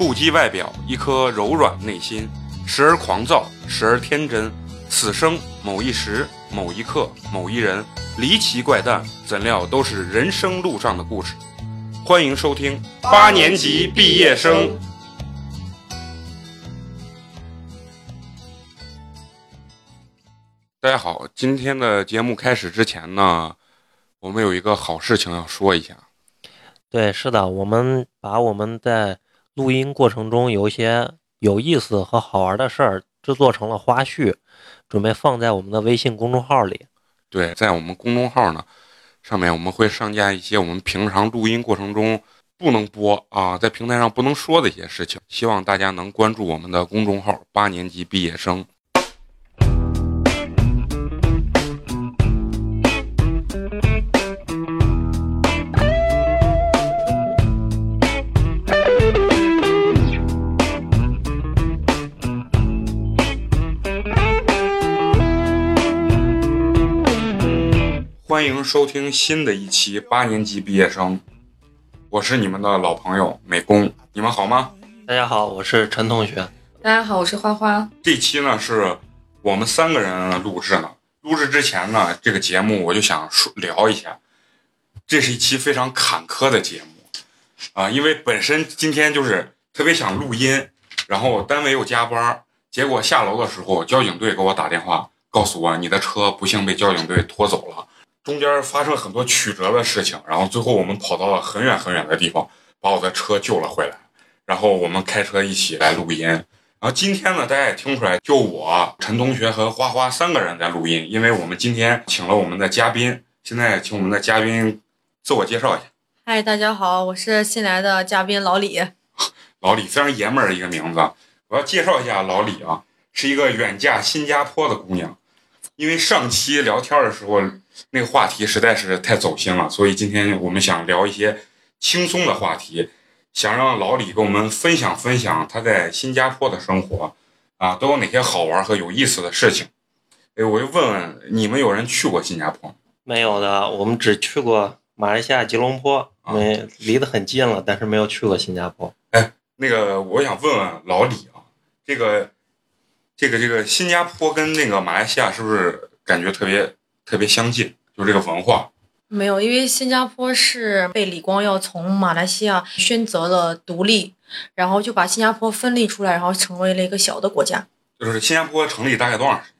不羁外表，一颗柔软内心，时而狂躁，时而天真。此生某一时、某一刻、某一人，离奇怪诞，怎料都是人生路上的故事。欢迎收听八年级毕业生。大家好，今天的节目开始之前呢，我们有一个好事情要说一下。对，是的，我们把我们在录音过程中有一些有意思和好玩的事儿制作成了花絮，准备放在我们的微信公众号里。对，在我们公众号呢，上面我们会上架一些我们平常录音过程中不能播啊，在平台上不能说的一些事情，希望大家能关注我们的公众号“八年级毕业生”。欢迎收听新的一期八年级毕业生，我是你们的老朋友美工，你们好吗？大家好，我是陈同学。大家好，我是花花。这期呢是我们三个人录制呢。录制之前呢，这个节目我就想说聊一下，这是一期非常坎坷的节目啊，因为本身今天就是特别想录音，然后单位又加班，结果下楼的时候，交警队给我打电话，告诉我你的车不幸被交警队拖走了。中间发生很多曲折的事情，然后最后我们跑到了很远很远的地方，把我的车救了回来，然后我们开车一起来录音。然后今天呢，大家也听出来，就我陈同学和花花三个人在录音，因为我们今天请了我们的嘉宾。现在请我们的嘉宾自我介绍一下。嗨，大家好，我是新来的嘉宾老李。老李非常爷们儿的一个名字，我要介绍一下老李啊，是一个远嫁新加坡的姑娘。因为上期聊天的时候。那个话题实在是太走心了，所以今天我们想聊一些轻松的话题，想让老李跟我们分享分享他在新加坡的生活，啊，都有哪些好玩和有意思的事情。哎，我就问问你们，有人去过新加坡？没有的，我们只去过马来西亚吉隆坡，没离得很近了，但是没有去过新加坡。哎，那个我想问问老李啊，这个这个这个新加坡跟那个马来西亚是不是感觉特别？特别相近，就是这个文化没有，因为新加坡是被李光耀从马来西亚宣择了独立，然后就把新加坡分离出来，然后成为了一个小的国家。就是新加坡成立大概多长时间？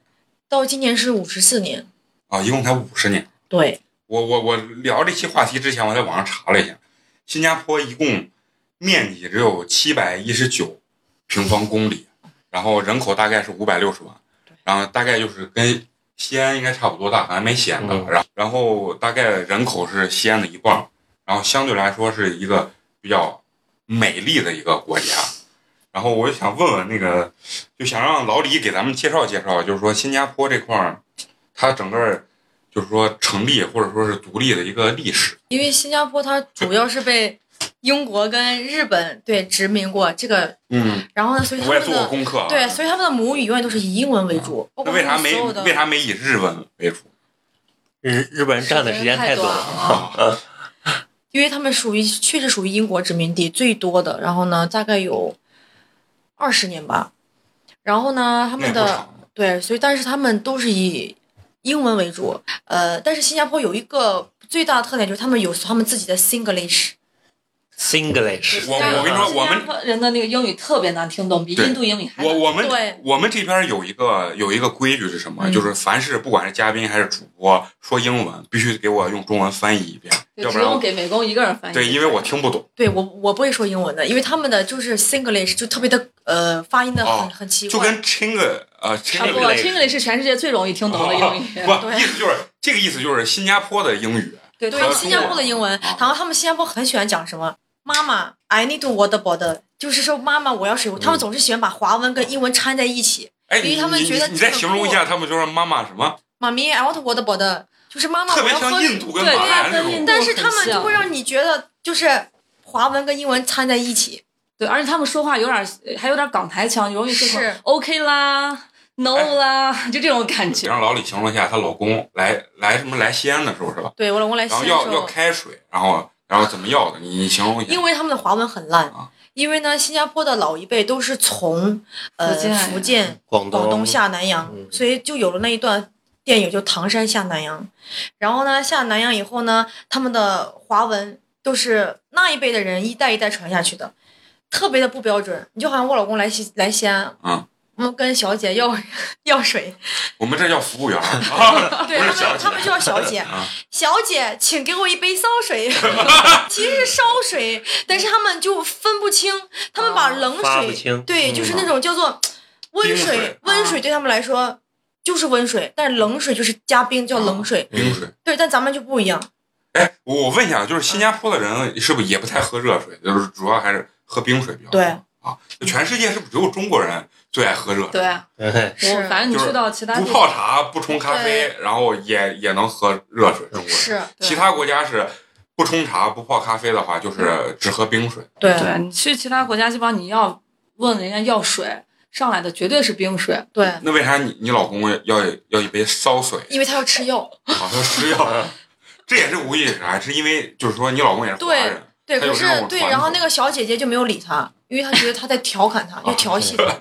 到今年是五十四年啊，一共才五十年。对，我我我聊这期话题之前，我在网上查了一下，新加坡一共面积只有七百一十九平方公里，然后人口大概是五百六十万，然后大概就是跟。西安应该差不多大，还没西安大。然然后大概人口是西安的一半，然后相对来说是一个比较美丽的一个国家。然后我就想问问那个，就想让老李给咱们介绍介绍，就是说新加坡这块儿，它整个就是说成立或者说是独立的一个历史。因为新加坡它主要是被。英国跟日本对殖民过这个，嗯，然后呢，所以他们的对，所以他们的母语永远都是以英文为主。那为啥没为啥没以日文为主？日日本人占的时间太多了。因为他们属于确实属于英国殖民地最多的，然后呢，大概有二十年吧。然后呢，他们的对，所以但是他们都是以英文为主。呃，但是新加坡有一个最大的特点就是他们有他们自己的 Singlish。Singlish，我我跟你说，我们人的那个英语特别难听懂，比印度英语还。我我们我们这边有一个有一个规矩是什么？就是凡是不管是嘉宾还是主播说英文，必须给我用中文翻译一遍，要不然给美工一个人翻译。对，因为我听不懂。对我我不会说英文的，因为他们的就是 Singlish 就特别的呃发音的很很奇怪。就跟 Ching 呃 Chinglish 是全世界最容易听懂的英语。不，意思就是这个意思，就是新加坡的英语。对对，新加坡的英文，然后他们新加坡很喜欢讲什么？妈妈，I need water bottle，就是说妈妈我要水。他们总是喜欢把华文跟英文掺在一起，因为他们觉得你再形容一下，他们就说妈妈什么？妈咪，I want water bottle，就是妈妈。特别像印度跟马来那种。但是他们就会让你觉得就是华文跟英文掺在一起。对，而且他们说话有点还有点港台腔，容易是 OK 啦，No 啦，就这种感觉。让老李形容一下她老公来来什么来西安的时候是吧？对我老公来西安然后要要开水，然后。然后怎么要的？你你形容一下。因为他们的华文很烂，因为呢，新加坡的老一辈都是从呃福建、广东广东下南洋，嗯所以就有了那一段电影，就唐山下南洋。然后呢，下南洋以后呢，他们的华文都是那一辈的人一代一代传下去的，特别的不标准。你就好像我老公来西来西安，们跟小姐要 要水，我们这叫服务员 啊，对他们他们叫小姐，啊，小姐，请给我一杯烧水，其实是烧水，但是他们就分不清，他们把冷水，对，嗯就是那种叫做温水水，温水对他们来说就是温水，但是冷水就是加冰叫冷水，冰水。对，但咱们就不一样，哎，我我问一下，就是新加坡的人是不是也不太喝热水？就是主要还是喝冰水比较多。对啊，全世界是不是只有中国人最爱喝热水？对啊，对，是我反正你就是去到其他不泡茶，不冲咖啡，然后也也能喝热水。中国人，是，其他国家是不冲茶、不泡咖啡的话，就是只喝冰水。对对你去其他国家，基本上你要问人家要水，上来的绝对是冰水。对，那为啥你你老公要要一杯烧水？因为他要吃药，好像吃药，这也是无意是啥？是因为就是说你老公也是华人，对，可他有这是对，然后那个小姐姐就没有理他，因为他觉得他在调侃他，就调戏他，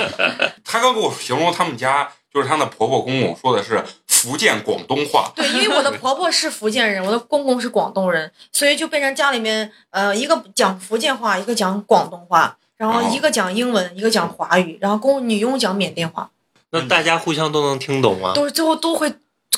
他刚给我形容他们家就是他的婆婆公公说的是福建广东话，对，因为我的婆婆是福建人，我的公公是广东人，所以就变成家里面呃一个讲福建话，一个讲广东话，然后哦。一个讲英文，一个讲华语，然后公女佣讲缅甸话，那大家互相都能听懂吗？都是最后都会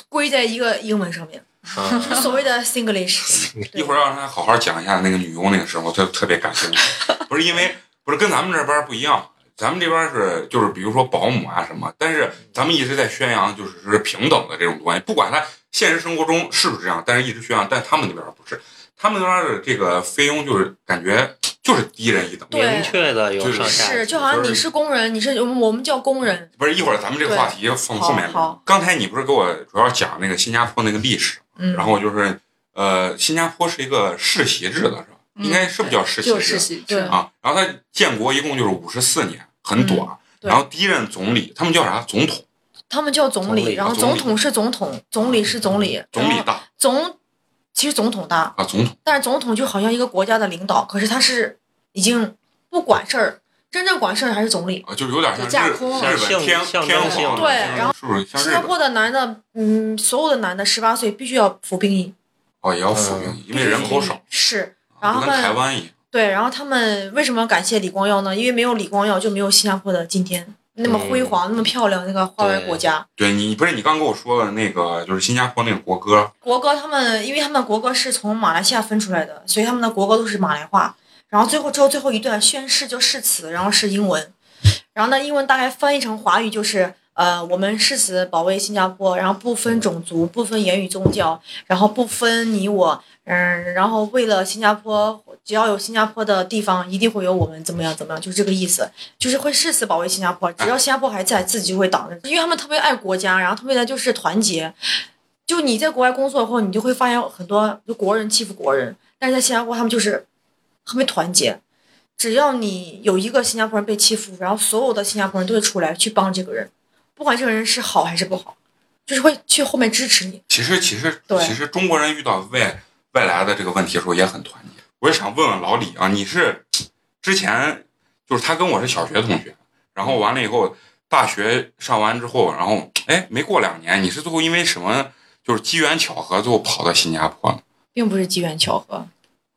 归在一个英文上面，啊，就所谓的 Singlish。一会儿让他好好讲一下那个女佣那个事儿，我特特别感兴趣。不是因为不是跟咱们这边儿不一样，咱们这边是就是比如说保姆啊什么，但是咱们一直在宣扬就是是平等的这种关系，不管他现实生活中是不是这样，但是一直宣扬，但他们那边儿不是，他们那边儿的这个菲佣就是感觉就是低人一等。明确的有上下是，就好像你是工人，你是我们叫工人，不是一会儿咱们这个话题放后面好好。刚才你不是给我主要讲那个新加坡那个历史，嗯，然后就是呃，新加坡是一个世袭制的，是吧？应该是不是叫世袭制？就是世袭制，啊，然后他建国一共就是五十四年，很短。然后第一任总理，他们叫啥？总统，他们叫总理，总理然后啊总统是总统，总理是总理，总理大总其实总统大，啊，总统但是总统就好像一个国家的领导，可是他是已经不管事儿，真正管事儿还是总理。啊，就有点像就架日空日本象天天象征性皇，对然后？新加坡的男的，嗯，所有的男的十八岁必须要服兵役，哦，也要服兵役，因为人口少，是。然后跟台他们湾一样。对，然后他们为什么感谢李光耀呢？因为没有李光耀，就没有新加坡的今天那么辉煌、那么漂亮那个花园国家。对你不是你刚跟我说的那个，就是新加坡那个国歌，国歌他们，因为他们国歌是从马来西亚分出来的，所以他们的国歌都是马来话。然后最后之后最后一段宣誓就誓词，然后是英文，然后呢英文大概翻译成华语就是呃我们誓死保卫新加坡，然后不分种族，不分言语宗教，然后不分你我，嗯，然后为了新加坡，只要有新加坡的地方，一定会有我们怎么样怎么样，就是这个意思，就是会誓死保卫新加坡，只要新加坡还在，自己就会挡着，因为他们特别爱国家，然后特别的就是团结。就你在国外工作后，你就会发现很多就国人欺负国人，但是在新加坡他们就是特别团结。只要你有一个新加坡人被欺负，然后所有的新加坡人都会出来去帮这个人，不管这个人是好还是不好，就是会去后面支持你。其实其实对其实中国人遇到外外来的这个问题的时候也很团结。我也想问问老李啊，你是之前就是他跟我是小学同学，然后完了以后大学上完之后，然后哎没过两年，你是最后因为什么就是机缘巧合最后跑到新加坡了？并不是机缘巧合，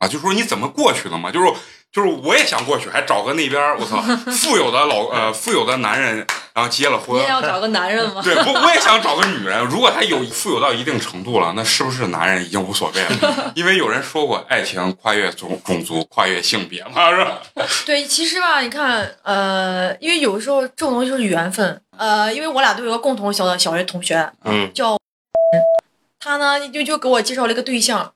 啊，就说你怎么过去的嘛？就是就是我也想过去，还找个那边儿我操富有的老呃富有的男人，然后结了婚你也。要找个男人吗？对，我，我也想找个女人。如果他有富有到一定程度了，那是不是男人已经无所谓了？因为有人说过，爱情跨越种种族，跨越性别嘛，是吧？对，其实吧，你看，呃，因为有的时候这种东西就是缘分，呃，因为我俩都有个共同小的小学同学，嗯，叫 他呢就就给我介绍了一个对象，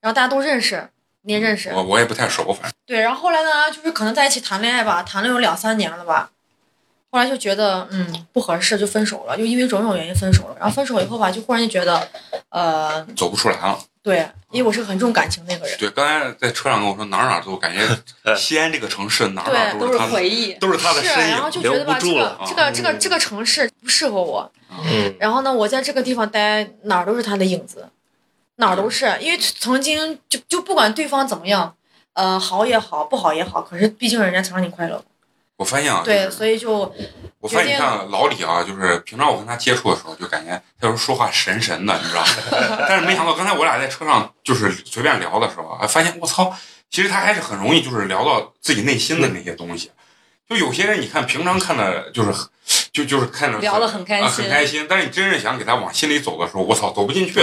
然后大家都认识，你也认识，我我也不太熟，反正对，然后后来呢，就是可能在一起谈恋爱吧，谈了有两三年了吧，后来就觉得嗯不合适，就分手了，就因为种种原因分手了。然后分手以后吧，就忽然就觉得，呃，走不出来了。对，因为我是很重感情那个人，对，刚才在车上跟我说，哪儿哪儿都感觉 西安这个城市哪儿哪都是是他的回忆。都是他的是，身然后。就觉得吧，这个这个这个嗯这个城市不适合我。嗯，然后呢，我在这个地方待哪儿都是他的影子，哪儿都是，因为曾经就就不管对方怎么样，呃，好也好，不好也好，可是毕竟人家曾让你快乐。我发现啊，对，所以就我发现你决定看老李啊，就是平常我跟他接触的时候，就感觉他有时候说话神神的，你知道吗？但是没想到刚才我俩在车上就是随便聊的时候啊，发现我操，其实他还是很容易就是聊到自己内心的那些东西。就有些人你看平常看的就是很就就是看着聊得很开啊心很开心，但是你真正想给他往心里走的时候，我操，走不进去，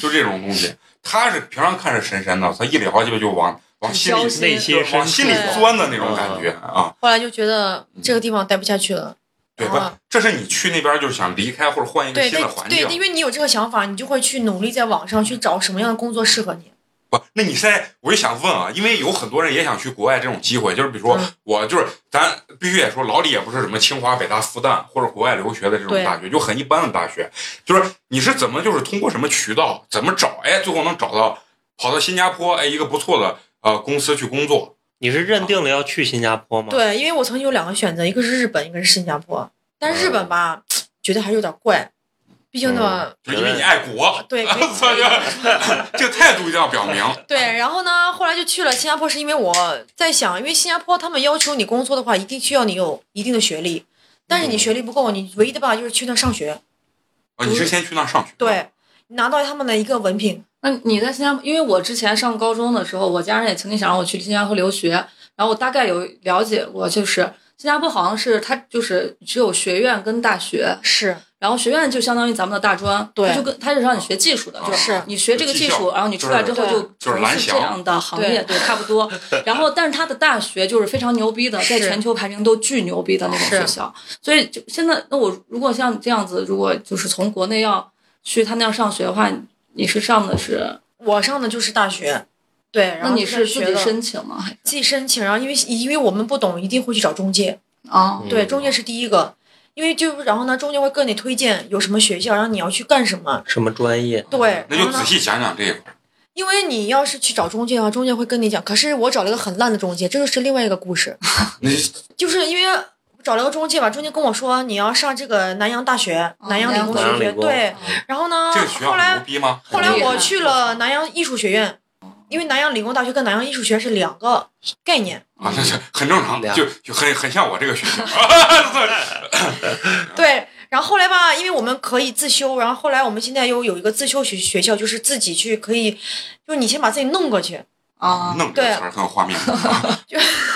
就这种东西。他是平常看着神神的，他一聊就就往往心里很内心往心里钻的那种感觉啊。后来就觉得这个地方待不下去了。对吧啊？这是你去那边就是想离开或者换一个对对新的环境对，。因为你有这个想法，你就会去努力在网上去找什么样的工作适合你。不，那你现在我就想问啊，因为有很多人也想去国外这种机会，就是比如说、嗯我就是咱必须得说，老李也不是什么清华、北大、复旦或者国外留学的这种大学，就很一般的大学。就是你是怎么就是通过什么渠道怎么找，哎，最后能找到跑到新加坡，哎，一个不错的呃公司去工作。你是认定了要去新加坡吗？，对，因为我曾经有两个选择，一个是日本，一个是新加坡。但是日本吧，觉得还是有点怪，毕竟呢，就因为你爱国，对，这 这个态度一定要表明。对，然后呢，后来就去了新加坡，是因为我在想，因为新加坡他们要求你工作的话，一定需要你有一定的学历，但是你学历不够，你唯一的办法就是去那上学，啊，你是先去那上学？，对，拿到他们的一个文凭，那你在新加坡，因为我之前上高中的时候，我家人也曾经想让我去新加坡留学，然后我大概有了解过，就是新加坡好像是它就是只有学院跟大学，是然后学院就相当于咱们的大专，对它就跟它是让你学技术的，就是你学这个技技术，然后你出来之后就从事这样的行业，对，差不多。然后，但是它的大学就是非常牛逼的，在全球排名都巨牛逼的那种学校。所以就现在，那我如果像这样子，如果就是从国内要去他那样上学的话，你是上的是，我上的就是大学，对，然后那你是学的自己申请吗？自己申请，然后因为因为我们不懂，一定会去找中介，啊？嗯对，中介是第一个，因为就然后呢，中介会跟你推荐有什么学校，然后你要去干什么，什么专业？对，那就仔细讲讲这一块。因为你要是去找中介的话，中介会跟你讲。可是我找了一个很烂的中介，这个是另外一个故事。那 就是因为找了个中介吧，中介跟我说你要上这个南洋大学、哦南洋理工学院，对。然后呢这个学，校后来很牛逼吗？后来我去了南洋艺术学院，因为南洋理工大学跟南洋艺术学院是两个概念。啊，那是很正常，两就就很很像我这个学校。对，然后后来吧，因为我们可以自修，然后后来我们现在又有一个自修学学校，就是自己去可以，就是你先把自己弄过去，啊，弄这个词儿很有画面感 啊，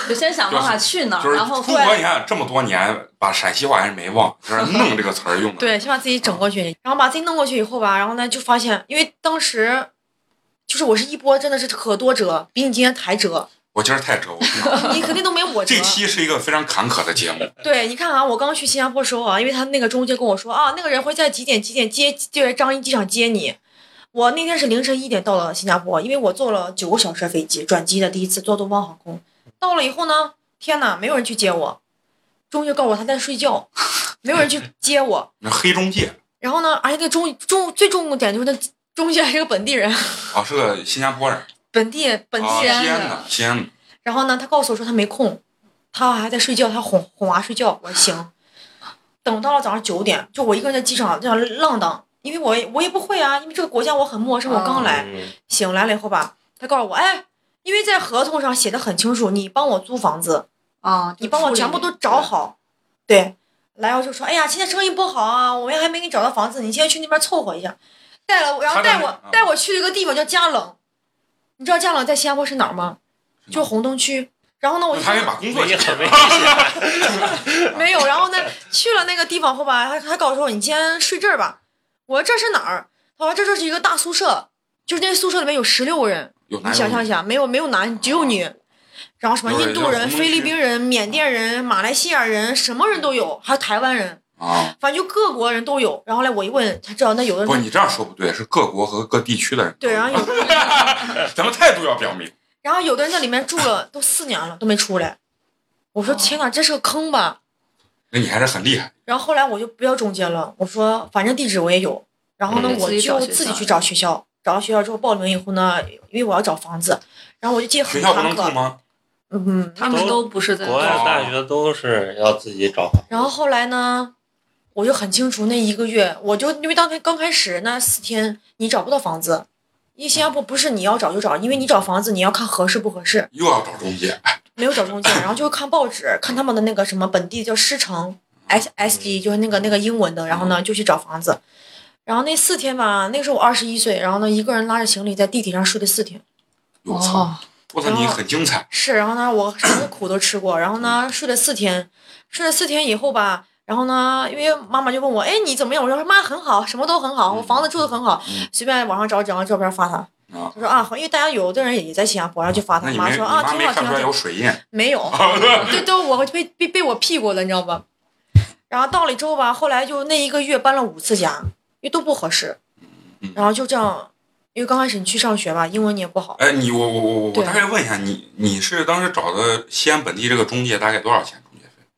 就先想办法去哪儿，就是然后出国，你看这么多年，把陕西话还是没忘，就是“弄”这个词儿用的。对，先把自己整过去，然后把自己弄过去以后吧，然后呢就发现，因为当时就是我是一波真的是可多折，比你今天还折，我今儿太折。你肯定都没我折这。期是一个非常坎坷的节目，对，你看啊，我刚去新加坡的时候啊，因为他那个中介跟我说啊，那个人会在几点几点接，就在樟宜机场接你。我那天是凌晨一点到了新加坡，因为我坐了九个小时的飞机，转机的第一次坐东方航空。到了以后呢，天呐，没有人去接我，中介告诉我他在睡觉，没有人去接我。那黑中介然后呢，而且那中中最重点就是那中介还是个本地人，啊，是个新加坡人，本地本啊，地人。西安的，西安的。然后呢，他告诉我说他没空，他还在睡觉，他哄哄娃睡觉。我说行。等到了早上九点，就我一个人在机场这样浪荡，因为我我也不会啊，因为这个国家我很陌生，我刚来。嗯行，来了以后吧，他告诉我，哎，因为在合同上写的很清楚，你帮我租房子，啊，你帮我全部都找好。对，来我就说，哎呀，现在生意不好啊，我们还没给你找到房子，你先去那边凑合一下。带了，然后带我带我去了一个地方叫嘉冷，你知道嘉冷在新加坡是哪儿吗？就红灯区。然后呢，我他给把工作解你很危险。没有，然后呢，去了那个地方后吧，他他告诉我你今天睡这儿吧。我说这是哪儿？他说这就是一个大宿舍，就是那宿舍里面有十六个人，有男你想象一下，没有没有男，只有女。然后什么印度人、菲律宾人、缅甸人、马来西亚人，什么人都有，还有台湾人，啊，反正就各国人都有。然后来我一问才知道，那有的不，人你这样说不对，是各国和各地区的人。对，然后有的人，咱们态度要表明。然后有的人在里面住了都四年了都没出来。我说天哪，这是个坑吧？那你还是很厉害。然后后来我就不要中介了，我说反正地址我也有，然后呢，嗯我就自己去找学校，找到学校之后报了名以后呢，因为我要找房子，然后我就记得很学校不，能住吗？嗯，他们都不是在国外大学都是要自己找房。然后后来呢，我就很清楚那一个月，我就因为当天刚开始那四天你找不到房子，因为新加坡不是你要找就找，因为你找房子你要看合适不合适，又要找中介，没有找中介，然后就看报纸，看他们的那个什么本地叫狮城 S S D，就是那个那个英文的，然后呢就去找房子。然后那四天吧，那个时候我二十一岁，然后呢一个人拉着行李在地铁上睡了四天。我操！哦，我操，你很精彩。是，然后呢，我什么苦都吃过，然后呢，睡了四天，睡了四天以后吧，然后呢，因为妈妈就问我，哎，你怎么样？我说妈很好，什么都很好，我房子住的很好，嗯随便网上找几张照片发他。啊他说啊，好因为大家有的人也在新加坡，然后就发他没，你妈说啊，挺好，挺好，没有水印？没有 对，都我被被被我屁股了，你知道吧？然后到了之后吧，后来就那一个月搬了五次家，因为都不合适嗯，然后就这样，因为刚开始你去上学吧，英文你也不好，哎，你我我我我大概问一下，你你是当时找的西安本地这个中介大概多少钱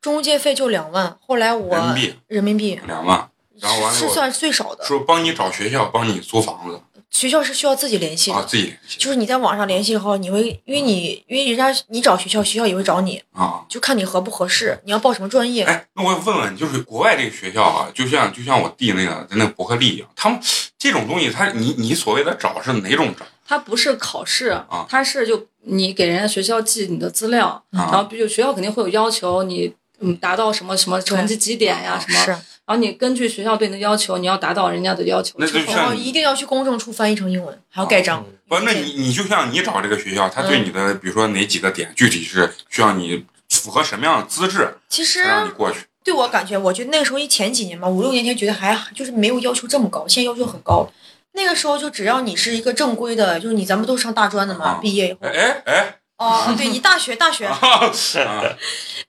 中介费？就两万，后来我人民币人民币两万，然后完了是算最少的，说帮你找学校，帮你租房子学校是需要自己联系的，啊，自己联系就是你在网上联系以后，你会因为你因为人家你找学校，学校也会找你，啊。就看你合不合适，你要报什么专业。哎，那我问问，就是国外这个学校啊，就像就像我弟那个在那个伯克利一样，他们这种东西，他你你所谓的找是哪种找他不是考试啊，他是就你给人家学校寄你的资料，然啊？后比如学校肯定会有要求，你嗯达到什么什么成绩几点呀什么，是，然后你根据学校对你的要求，你要达到人家的要求那就像一定要去公证处翻译成英文，还要盖章。不，那你你就像你找这个学校，他嗯对你的比如说哪几个点，具体是需要你符合什么样的资质其实让你过去？对我感觉，我觉得那个时候一前几年嘛，五六年前觉得还就是没有要求这么高，现在要求很高。那个时候就只要你是一个正规的，就是你咱们都上大专的嘛，啊毕业以后哎，哎哎哦，对你大学大学啊！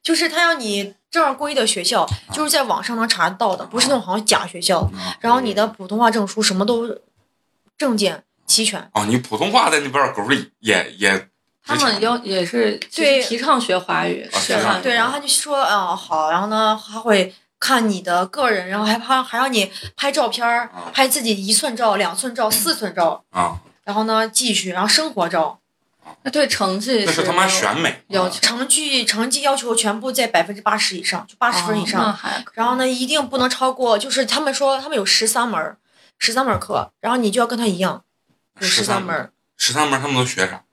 就是他要你正规的学校，就是在网上能查到的，不是那种好像假学校。然后你的普通话证书什么都证件齐全。哦，你普通话在那边狗里也也他们要也是就对提倡学华语，啊是吗学汉语对，然后他就说，嗯，好，然后呢，他会看你的个人，然后还还还让你拍照片儿啊，拍自己一寸照、两寸照、四寸照，啊，然后呢继续，然后生活照，那对成绩那是他妈选美要求成绩成绩要求全部在百分之八十以上，就八十分以上。然后呢，一定不能超过，就是他们说他们有十三门，十三门课，然后你就要跟他一样，有十三门，十三门他们都学啥？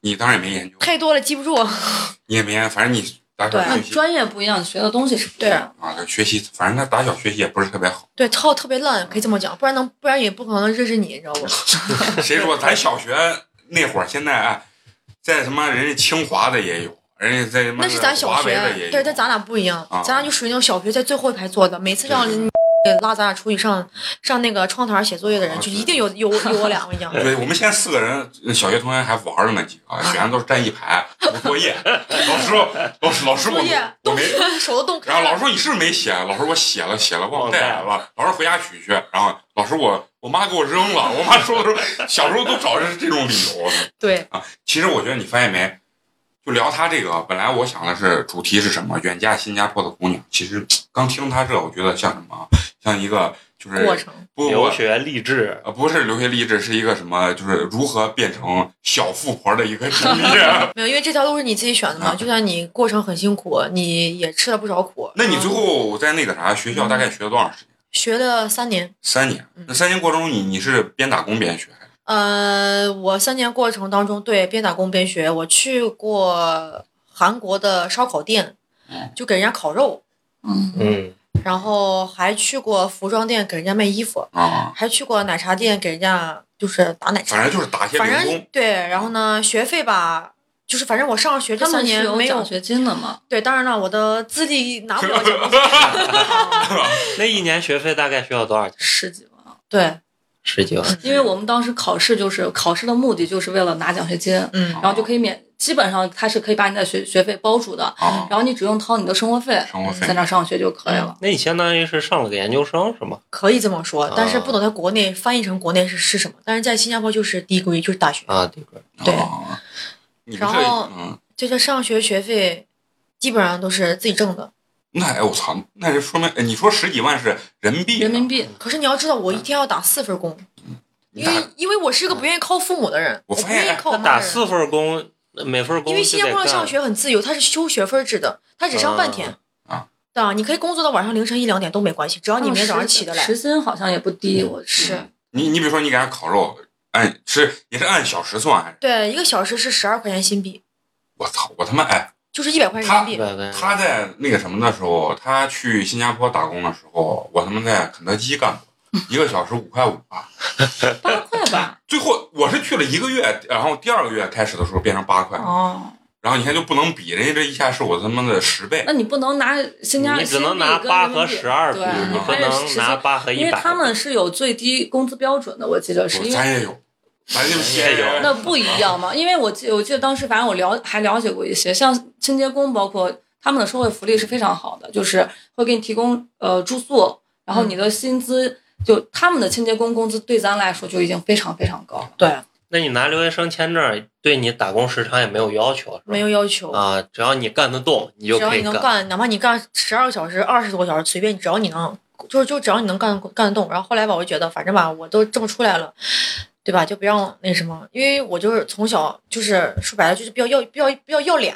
你当然也没研究，太多了记不住。你也没研，反正你打小对那学习专业不一样，学的东西是不一样。啊，学习，反正他打小学习也不是特别好。对，超特别烂，可以这么讲，不然能不然也不可能认识你，你知道不？谁说咱小学那会儿，现在哎，在他妈人家清华的也有，人家在那是咱小学，有。对，但咱俩不一样，啊咱俩就属于那种小学在最后一排坐的，每次让人拉咱俩出去上上那个窗台写作业的人，啊就一定有有有我俩，我跟你讲。对，我们现在四个人，小学同学还玩了呢几个，选的都是站一排补作业。老师，老师，老师我作业动我没。手都冻开。然后老师说你是不是没写？老师我写了，写了忘带了。老师回家取去。然后老师我我妈给我扔了。我妈说的时候，小时候都找的是这种理由。对啊，其实我觉得你发现没，就聊他这个，本来我想的是主题是什么？远嫁新加坡的姑娘。其实刚听他这，我觉得像什么？像一个就是过程不留学励志，呃不是留学励志，是一个什么？就是如何变成小富婆的一个经历。没有，因为这条路是你自己选的嘛，啊就算你过程很辛苦，你也吃了不少苦。那你最嗯后在那个啥学校大概学了多长时间？学了三年，三年嗯。那三年过程中，你你是边打工边学还是？呃，我三年过程当中，对边打工边学，我去过韩国的烧烤店嗯，就给人家烤肉，嗯，嗯，然后还去过服装店给人家卖衣服，啊，还去过奶茶店给人家就是打奶茶，反正就是打些反正零工。对，然后呢，学费吧，就是反正我上学这们年没有有奖学金的嘛？对，当然了，我的资历拿不了奖学金，那一年学费大概需要多少钱？十几万，对，十几万。因为我们当时考试就是考试的目的就是为了拿奖学金，嗯然后就可以免，基本上他是可以把你的学学费包住的，啊，然后你只用掏你的生活费，生活费在那上学就可以了。那你相当于是上了个研究生是吗？可以这么说，但是啊不懂在国内翻译成国内是是什么，但是在新加坡就是 degree 就是大学，啊，这个对然后嗯，就是上学学费基本上都是自己挣的。那哎我操，那就说明哎你说十几万是人民币，人民。币，可是你要知道，我一天要打四份工，因为因为我是个不愿意靠父母的人，我不愿意靠我妈。打四份工，每份工因为新加坡的上学很自由，他是修学分制的，他只上半天。啊对啊，你可以工作到晚上凌晨一两点都没关系，只要你明天早上起得来。时薪好像也不低，我是你你比如说你给人烤肉，按是也是按小时算还是？对，一个小时是十二块钱新币，我操，我他妈哎！就是一百块钱人民币。对对，他在那个什么的时候，他去新加坡打工的时候，我他妈在肯德基干过，一个小时五块五吧。八块吧。最后我是去了一个月，然后第二个月开始的时候变成八块，哦，然后你看就不能比，人家这一下是我他妈的十倍那。你不能拿新加你只能拿八和十二你不能拿八和一百。因为他们是有最低工资标准的，我记得是因为咱也有，咱就也有那不一样嘛。因为我记我记得当时反正我了还了解过一些，像清洁工，包括他们的社会福利是非常好的，就是会给你提供呃住宿，然后你的薪资。就他们的清洁工工资对咱来说就已经非常非常高了。对，那你拿留学生签证，对你打工时长也没有要求，没有要求。啊，只要你干得动，你就只要可以你能干，哪怕你干十二个小时、二十多个小时，随便，只要你能，就是就只要你能干干得动。然后后来吧，我就觉得，反正吧，我都这么出来了，对吧？就不让那什么，因为我就是从小就是说白了就是比较要比较比较要脸，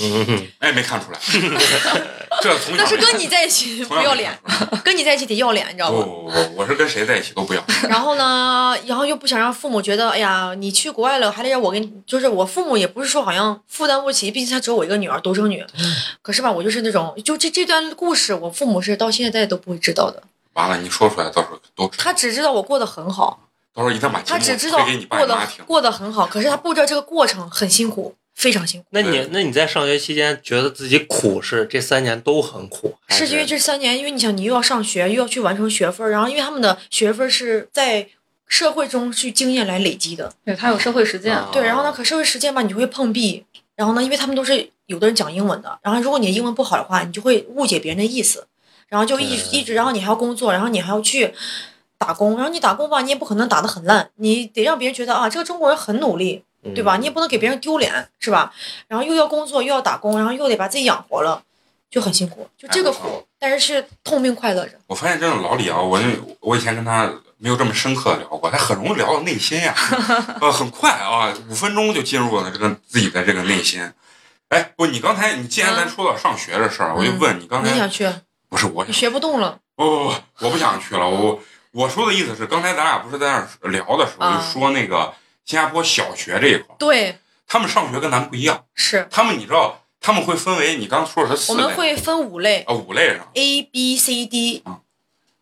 嗯，哎，没看出来，这从小那是跟你在一起不要脸，跟你在一起得要脸，你知道吗？不不不，我是跟谁在一起都不要。然后呢，然后又不想让父母觉得，哎呀，你去国外了，还得让我给你，就是我父母也不是说好像负担不起，毕竟他只有我一个女儿，独生女。可是吧，我就是那种，就这这段故事，我父母是到现在都不会知道的，完了，你说出来，到时候都。他只知道我过得很好，到时候一旦把他只知道过得过得很好，可是他不知道这个过程很辛苦，非常辛苦。那你那你在上学期间觉得自己苦是这三年都很苦，还是因为这三年，因为你想，你又要上学，又要去完成学分，然后因为他们的学分是在社会中去经验来累积的，对他有社会实践，啊对，然后呢，可社会实践吧，你就会碰壁，然后呢，因为他们都是有的人讲英文的，然后如果你的英文不好的话，你就会误解别人的意思，然后就一直一直，然后你还要工作，然后你还要去打工，然后你打工吧，你也不可能打得很烂，你得让别人觉得啊，这个中国人很努力，嗯对吧？你也不能给别人丢脸，是吧？然后又要工作，又要打工，然后又得把自己养活了，就很辛苦，就这个苦，但是是痛并快乐着。我发现真的老李啊，我我以前跟他没有这么深刻的聊过，他很容易聊到内心呀、呃，很快啊，五分钟就进入了这个自己的这个内心。哎，不，你刚才你既然咱说到上学的事儿，我就问你刚才你想去，不是我你学不动了，不不不，我不想去了。我我说的意思是，刚才咱俩不是在那儿聊的时候，啊就说那个新加坡小学这一块儿，对，他们上学跟咱们不一样，是。他们你知道，他们会分为你刚说的是四类我们会分五类。啊五类上。，A B C D 啊。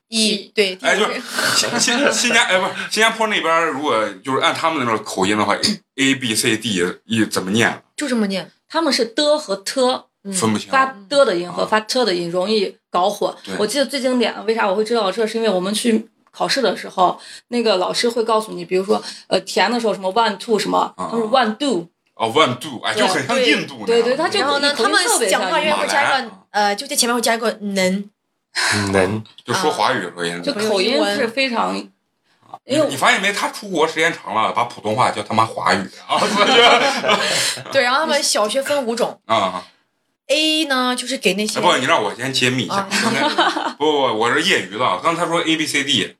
E，对，第哎，就五类。是新新新加哎不是新加坡那边儿，如果就是按他们那种口音的话，A B C D E 怎么念？就这么念，他们是的和特嗯分不清。发的的音和发特的音容易搞混。对。我记得最经典的，为啥我会知道这？是因为我们去考试的时候，那个老师会告诉你，比如说呃填的时候什么 one two 什么，啊他说 one do，哦，one do，哎，就很像印度。对对他就然后呢，他们讲话会加一个呃，就在前面会加一个能，能就说华语的时候也就口音是非常，你因为你发现没？他出国时间长了，把普通话叫他妈华语啊！对，然后他们小学分五种 啊，，A 呢就是给那些哎不，你让我先揭秘一下啊。不不不，我是业余的。刚才说 A B C D，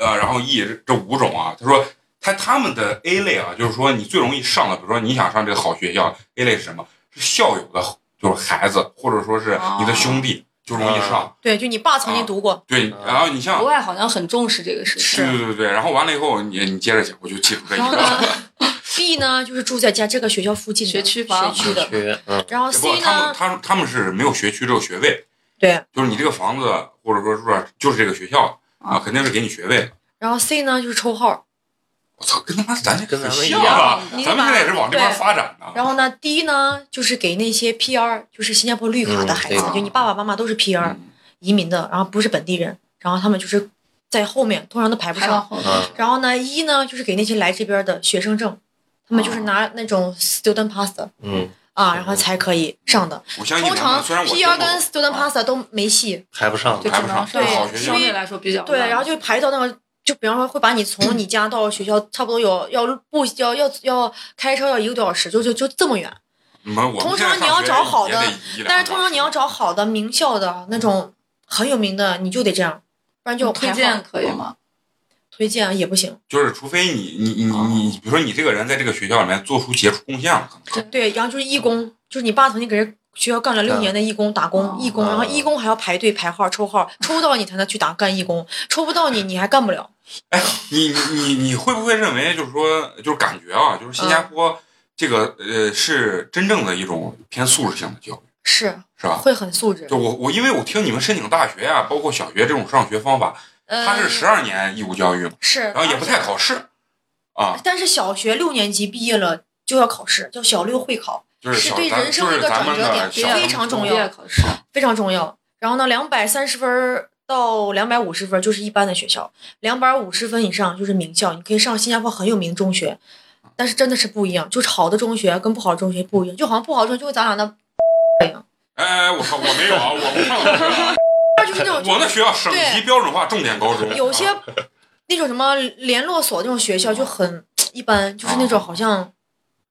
呃，然后 E 这这五种啊，他说他他们的 A 类啊，就是说你最容易上的，比如说你想上这个好学校，A 类是什么？是校友的，就是孩子，或者说是你的兄弟，就容易上。对，就你爸曾经读过，对，然后你像国外好像很重视这个事情。对对对对，然后完了以后，你你接着讲，我就记住这一然后个。呢，B 呢就是住在家这个学校附近的学区房学区的，嗯，然后不，C 他们呢，他他们是没有学区，只有学位，对，就是你这个房子或者说是就是这个学校啊，肯定是给你学位。然后 C 呢就是抽号，我操，跟他妈咱这跟咱们一样啊！咱们现在也是往这边发展的。然后呢 D 呢就是给那些 PR，就是新加坡绿卡的孩子，嗯就你爸爸妈妈都是 PR 嗯移民的，然后不是本地人，然后他们就是在后面，通常都排不上。然后呢，一呢就是给那些来这边的学生证，他们就是拿那种 student pass 嗯，啊，然后才可以上的。我相信通常 PR 跟 student pass 都没戏，排不上就，只排不上能上对好学校相对来说比较对，然后就排到那个，就比方说会把你从你家到学校差不多有要步要要要开车要一个多小时，就就就这么远。通常你要找好的但是通常你要找好的名校的那种很有名的，你就得这样，不然就排推荐可以吗？推荐也不行。就是除非你你你你你，比如说你这个人在这个学校里面做出杰出贡献了，可能对，然后就是义工，就是你爸曾经给人学校干了六年的义工，打工哦义工，然后义工还要排队排号抽号，抽到你才能去打干义工，抽不到你你还干不了。哎，你你你你会不会认为，就是说，就是感觉啊，就是新加坡这个呃是真正的一种偏素质性的教育，是是吧？会很素质就。我我因为我听你们申请大学呀、包括小学这种上学方法，它是呃十二年义务教育嘛，是，然后也不太考试啊，但是小学六年级毕业了就要考试，叫小六会考，就是是对人生一个转折点非常重要非常重要。然后呢，两百三十分到两百五十分就是一般的学校，两百五十分以上就是名校，你可以上新加坡很有名的中学。但是真的是不一样，就是好的中学跟不好的中学不一样，就好像不好的中学就跟咱俩那一样，哎哎，我操，我没有啊，我不上过学啊，就是那种我那学校省级标准化重点高中，有些啊那种什么联络所那种学校就很 一般，就是那种好像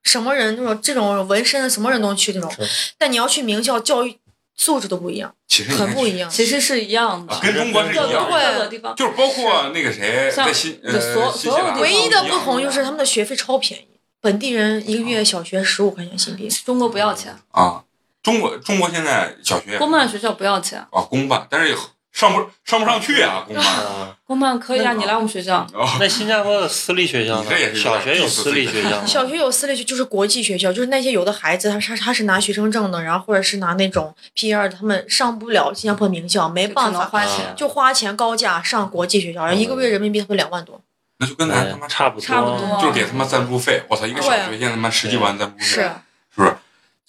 什么人那种这种纹身的什么人都去那种，但你要去名校，教育素质都不一样，其实很不一样。其实是一样的啊，跟中国是一样的，地方。就是包括那个谁像在新对呃所所有地唯一的不同就是他们的学费超便宜，本地人一个月小学十五块钱新币。中国不要钱，啊，中国中国现在小学公办学校不要钱，啊公办，但是也上不上不上去啊公办啊，公办可以啊，你来我们学校，啊那新加坡的私立学校呢小学有私立学校吗？小学有私立学，就是国际学校，就是那些有的孩子他他他是拿学生证的，然后或者是拿那种 P 二的，他们上不了新加坡名校，没办法，花钱。就花钱高价上国际学校，然后一个月人民币他妈两万多。那就跟咱他哎妈差不差不多就是给他妈赞助费，我操，一个小学现在他妈十几万赞助费，是是不是？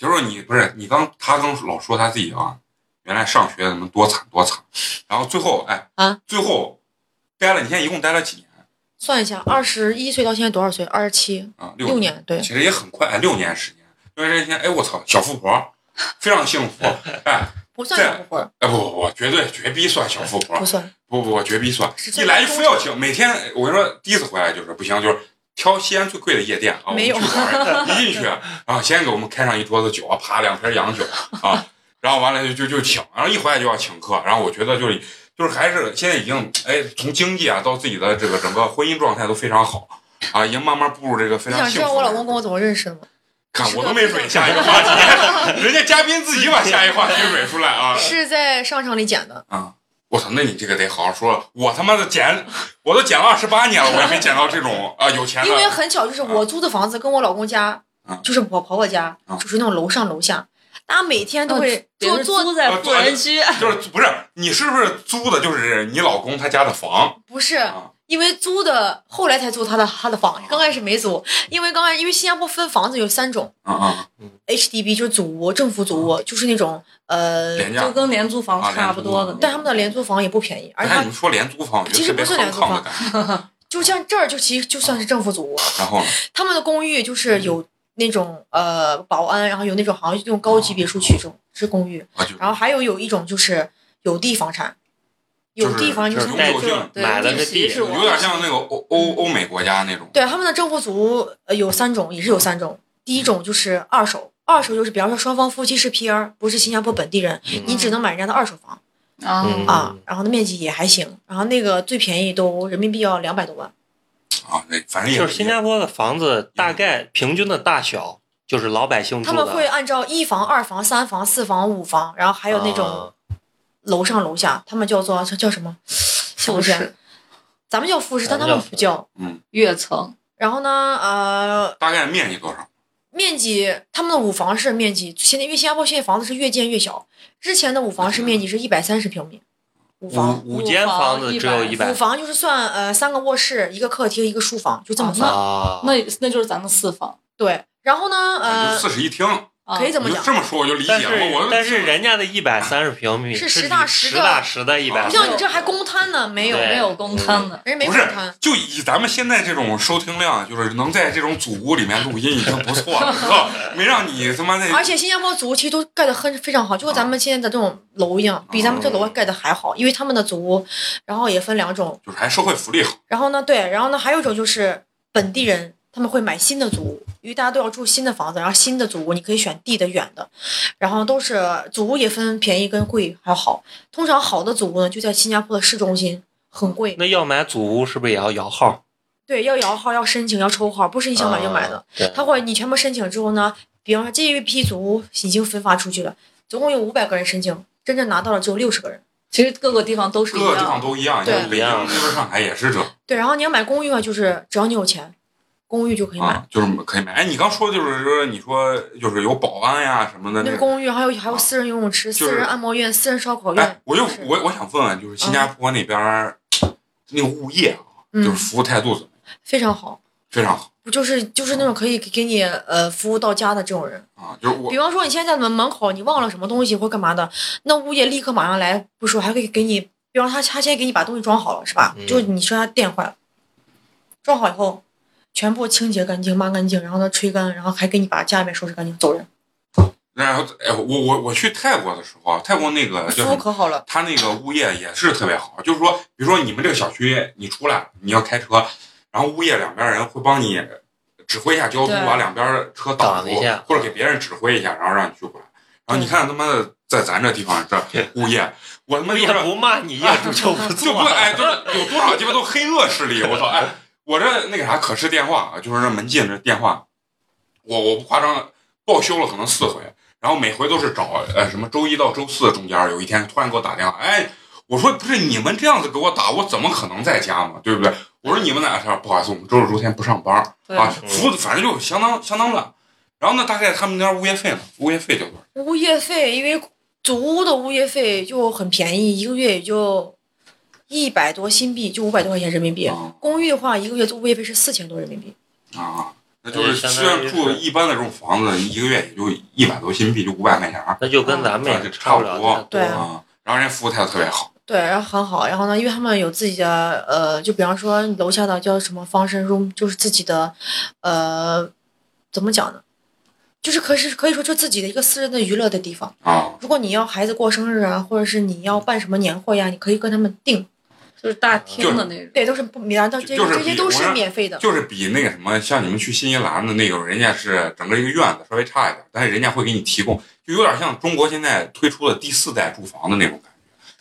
就是你不是你刚他刚老说他自己啊，原来上学怎么多惨多惨，然后最后哎啊，最后待了，你现在一共待了几年算一下，二十一岁到现在多少岁？二十七，啊？六年，对，其实也很快，哎，六年时间。六年时间，哎，我操，小富婆，非常幸福，哎，不算小富婆，哎，不不不，绝对绝逼算小富婆不，算。不不不，绝逼算。一来就非要请，每天我跟你说，第一次回来就是不行，就是挑西安最贵的夜店啊，我们没有去玩儿 一进去啊，先给我们开上一桌子酒啊，啪两瓶洋酒啊，然后完了就就就请，然后一回来就要请客，然后我觉得就是就是还是现在已经哎，从经济啊到自己的这个整个婚姻状态都非常好啊，已经慢慢步入这个非你想知常幸福的人。道我老公跟我怎么认识的吗？看我都没蕊 下一个话题，人家嘉宾自己把下一个话题蕊出来啊是在商场里捡的，啊！我操，那你这个得好好说。我他妈的捡，我都捡了二十八年了，我也没捡到这种啊有钱的。因为很巧，就是我租的房子跟我老公家啊，就是我婆婆家啊，就是那种楼上楼下，大家每天都会别人坐坐租在富人区，就是不是你是不是租的就是你老公他家的房不是啊？因为租的，后来才租他的他的房，刚开始没租，因为刚开因为新加坡分房子有三种啊啊，，HDB 就是祖屋，政府祖屋，就是那种呃，就。跟廉租房啊差不多的但他们的廉租房也不便宜，而且你们说廉租房，其实不是廉租房。就像这儿就其实就算是政府祖屋，然后呢，他们的公寓就是有那种呃保安，然后有那种好像那种高级别墅区这种是公寓，然后还有有一种就是有地房产，有地方就是是永久性对买了个地地是有点像那个欧欧欧美国家那种。对他们的政府组呃有三种，也是有三种。第一种就是二手，二手就是比方说双方夫妻是 PR，不是新加坡本地人，你只能买人家的二手房啊嗯啊，然后那面积也还行，然后那个最便宜都人民币要两百多万。啊，那，反正也就是新加坡的房子大概平均的大小，就是老百姓。他们会按照一房、二房、三房、四房、五房，然后还有那种啊楼上楼下，他们叫做叫叫什么？复式咱们叫复式，但他们不叫嗯。跃层，然后呢，呃，大概面积多少？面积他们的五房式面积，现在因为新加坡现在房子是越建越小，之前的五房式面积是一百三十平米，五房。五五间房子只有一百五房就是算呃三个卧室，一个客厅，一个书房，就这么啊算。啊，那那就是咱们四房对，然后呢，呃，四室一厅。啊可以这么讲这么说我就理解但了。但是人家的一百三十平米是实实打实的实打实的一百，不像你这还公摊呢，没有，没有公摊的，人家没不是公摊。，就以咱们现在这种收听量，就是能在这种祖屋里面录音已经不错了，知道？没让你他妈的而且新加坡祖屋其实都盖的很非常好，就跟咱们现在的这种楼一样，比咱们这楼盖的还好，因为他们的祖屋，然后也分两种，就是还社会福利好。然后呢，对，然后呢，还有一种就是本地人他们会买新的祖屋，因为大家都要住新的房子，然后新的祖屋你可以选地的远的，然后都是祖屋也分便宜跟贵还有好，通常好的祖屋呢就在新加坡的市中心，很贵，那要买祖屋是不是也要摇号？对，要摇号要申请要抽号，不是你想买就买的。他会你全部申请之后呢，比方说这一批祖屋已经分发出去了，总共有五百个人申请，真正拿到了只有六十个人。其实各个地方都是一各个地方。都一样，对像北京、上海也是这对，然后你要买公寓嘛，就是只要你有钱，公寓就可以买。啊，就是可以买。哎，你刚说就是说，你说就是有保安呀什么的那个。那公寓还有还有私人游泳池、就是私人按摩院、私人烧烤院。哎，我就就是我我想问问，就是新加坡那边儿那个物业啊，就是嗯，服务态度怎么样？非常好，非常好不就是就是那种可以给给你呃服务到家的这种人。啊，就是我比方说你现在在门门口你忘了什么东西或干嘛的，那物业立刻马上来，不说还可以给你，比方他他先给你把东西装好了是吧？嗯就你说他电坏了，装好以后全部清洁干净、抹干净，然后它吹干，然后还给你把家里面收拾干净，走人，然后哎，我我我去泰国的时候啊，泰国那个叫服务？可好了。他那个物业也是特别好，就是说，比如说你们这个小区你出来你要开车，然后物业两边人会帮你指挥一下交通，把两边车挡住挡一下，或者给别人指挥一下，然后让你去过来。然后你看他妈的在咱这地方这 物业，我他妈业就是不骂你，业主就不 就做不哎，就是有多少鸡巴都黑恶势力，我操！哎，我这那个啥可视电话啊，就是那门禁这电话，我我不夸张，报修了可能四回，然后每回都是找呃什么周一到周四中间有一天突然给我打电话，哎，我说不是你们这样子给我打，我怎么可能在家嘛，对不对？我说你们哪天不好意思，我们周六周天不上班啊，服务反正就相当相当乱。然后呢，大概他们那边物业费呢？物业费就多少？物业费，因为租屋的物业费就很便宜，一个月也就一百多新币，就五百多块钱人民币。啊公寓的话，一个月物业费是四千多人民币。啊，那就是相虽然住一般的这种房子，一个月也就一百多新币，就五百块钱儿那就跟咱们差不多。对啊。然后人家服务态度特别好对，然后很好，然后呢，因为他们有自己的呃，就比方说楼下的叫什么 function room，就是自己的呃，怎么讲呢？就是可是可以说就自己的一个私人的娱乐的地方。啊。如果你要孩子过生日啊，或者是你要办什么年会呀、你可以跟他们订，就是大厅的那种。对，都是不免的，这就是这些都是免费的。就是比那个什么，像你们去新西兰的那种，人家是整个一个院子稍微差一点，但是人家会给你提供，就有点像中国现在推出的第四代住房的那种感觉。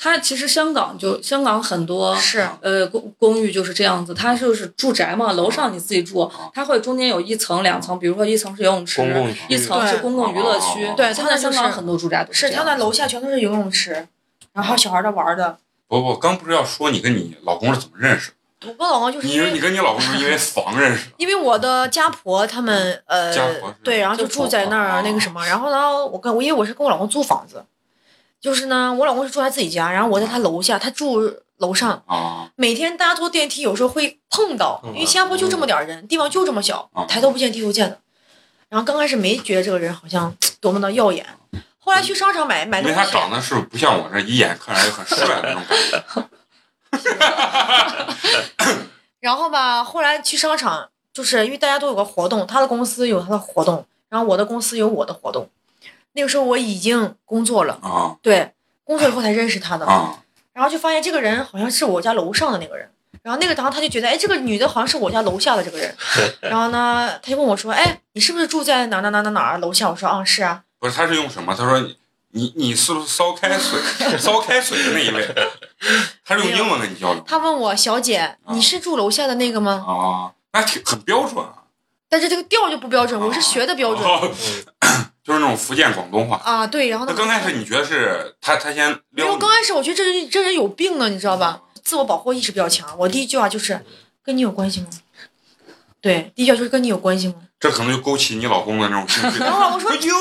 它其实香港就香港很多是，呃公公寓就是这样子，它就是住宅嘛，楼上你自己住，它会中间有一层两层，比如说一层是游泳池，公共一层是公共娱乐区对。对现在它就是香港很多住宅都是这样他那楼下全都是游泳池，然后小孩的玩儿的。不不，刚不是要说你跟你老公是怎么认识的？我跟老公就是你因为你跟你老公是因为 房认识的？因为我的家婆他们呃家婆对，然后就就住在那啊儿那个什么，然后呢，我跟我因为我是跟我老公租房子，就是呢，我老公是住他自己家，然后我在他楼下，他住楼上，啊每天大家坐电梯有时候会碰到，嗯因为新加坡就这么点儿人，地方就这么小啊，抬头不见低头见的。然后刚开始没觉得这个人好像 多么的耀眼，后来去商场买买东西，因为他长得是不像我这一眼看来就很帅的那种感觉。然后吧，后来去商场，就是因为大家都有个活动，他的公司有他的活动，然后我的公司有我的活动。那个时候我已经工作了，啊对，工作以后才认识他的，啊然后就发现这个人好像是我家楼上的那个人，然后那个然后他就觉得，哎，这个女的好像是我家楼下的这个人，然后呢，他就问我说，哎，你是不是住在哪哪哪哪哪楼下？我说，啊，是啊，不是，他是用什么？他说你你你是不是烧开水 烧开水的那一位？他是用英文跟你交流他问我小姐，你是住楼下的那个吗？啊，那挺很标准啊。但是这个调就不标准，我是学的标准哦 就是那种福建广东话。啊，对，然后呢，刚开始你觉得是他他先没有，撩你刚开始我觉得这人这人有病呢，你知道吧？自我保护意识比较强。我第一句话就是，跟你有关系吗？对，第一句话就是跟你有关系吗？这可能就勾起你老公的那种兴趣。然后我说有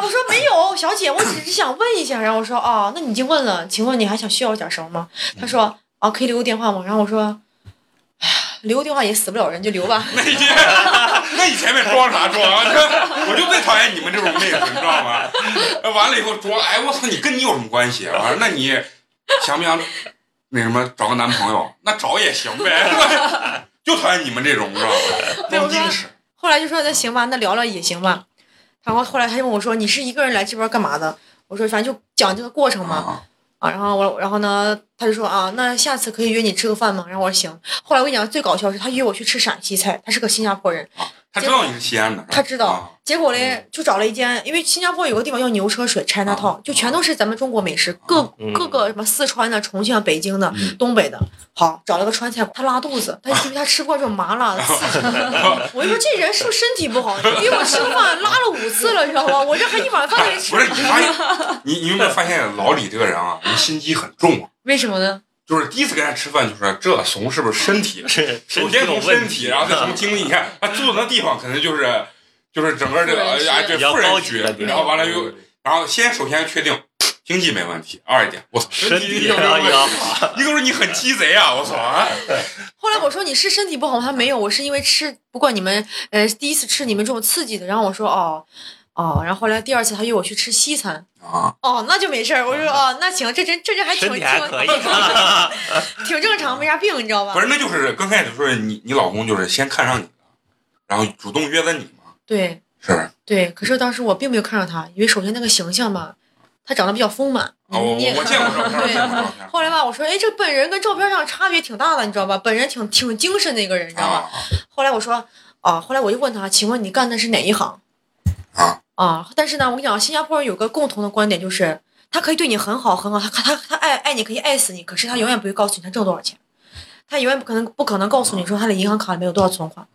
我我说没有，小姐，我只是想问一下。然后我说哦，那你已经问了，请问你还想需要点什么吗？他说哦，可以留个电话吗？然后我说，哎呀，留个电话也死不了人，就留吧。那你那你前面装啥装啊？这我就最讨厌你们这种妹子，你知道吗？完了以后装，哎我操，你跟你有什么关系？完了，那你想不想那什么找个男朋友？那找也行呗，就讨厌你们这种，你知道吗？对我说装矜持后来就说那行吧，那聊聊也行吧。然后后来他就问我说，你是一个人来这边干嘛的？我说反正就讲这个过程嘛。啊啊，然后我，然后呢，他就说啊，那下次可以约你吃个饭吗？然后我说行。后来我跟你讲，最搞笑是他约我去吃陕西菜，他是个新加坡人，他知道你是西安的，他知道啊结果嘞，就找了一间，因为新加坡有个地方叫牛车水 China 啊 Town，就全都是咱们中国美食，各嗯各个什么四川的、重庆的、北京的、嗯东北的。好，找了个川菜馆，他拉肚子，他因为他吃过这种麻辣的刺激，我就说这人是不是身体不好？比我吃饭拉了五次了，你知道吗？我这还一碗饭都没吃不。是你发现，你你有没有发现老李这个人啊，人心机很重啊？为什么呢？就是第一次跟他吃饭，就说这怂是不是身体？是首先从身体，然后再从经济。你看他住的那地方，可能就是就是整个这个哎对比较富人区然后完了又嗯然后先首先确定经济没问题，二一点我操身体有没有问题要好，一个是你很鸡贼啊，我操啊！后来我说你是身体不好吗？他没有，我是因为吃不惯你们，呃，第一次吃你们这种刺激的。然后我说哦哦，然后后来第二次他约我去吃西餐，啊，哦，那就没事儿。我说 哦，那行，这真这这还挺挺可以。挺正常，没啥病，你知道吧不？是，那就是刚开始说你你老公就是先看上你了，然后主动约的你嘛，对是不是？对，可是当时我并没有看上他，因为首先那个形象吧，他长得比较丰满，哦，我见过照片，对。后来吧，我说，哎，这本人跟照片上差别挺大的，你知道吧？本人挺挺精神的一个人，你知道吧？啊后来我说，哦，后来我就问他，请问你干的是哪一行？啊啊，但是呢，我跟你讲，新加坡人有个共同的观点，就是他可以对你很好很好，他他他爱爱你可以爱死你，可是他永远不会告诉你他挣多少钱，他永远不可能不可能告诉你说他的银行卡里面有多少存款，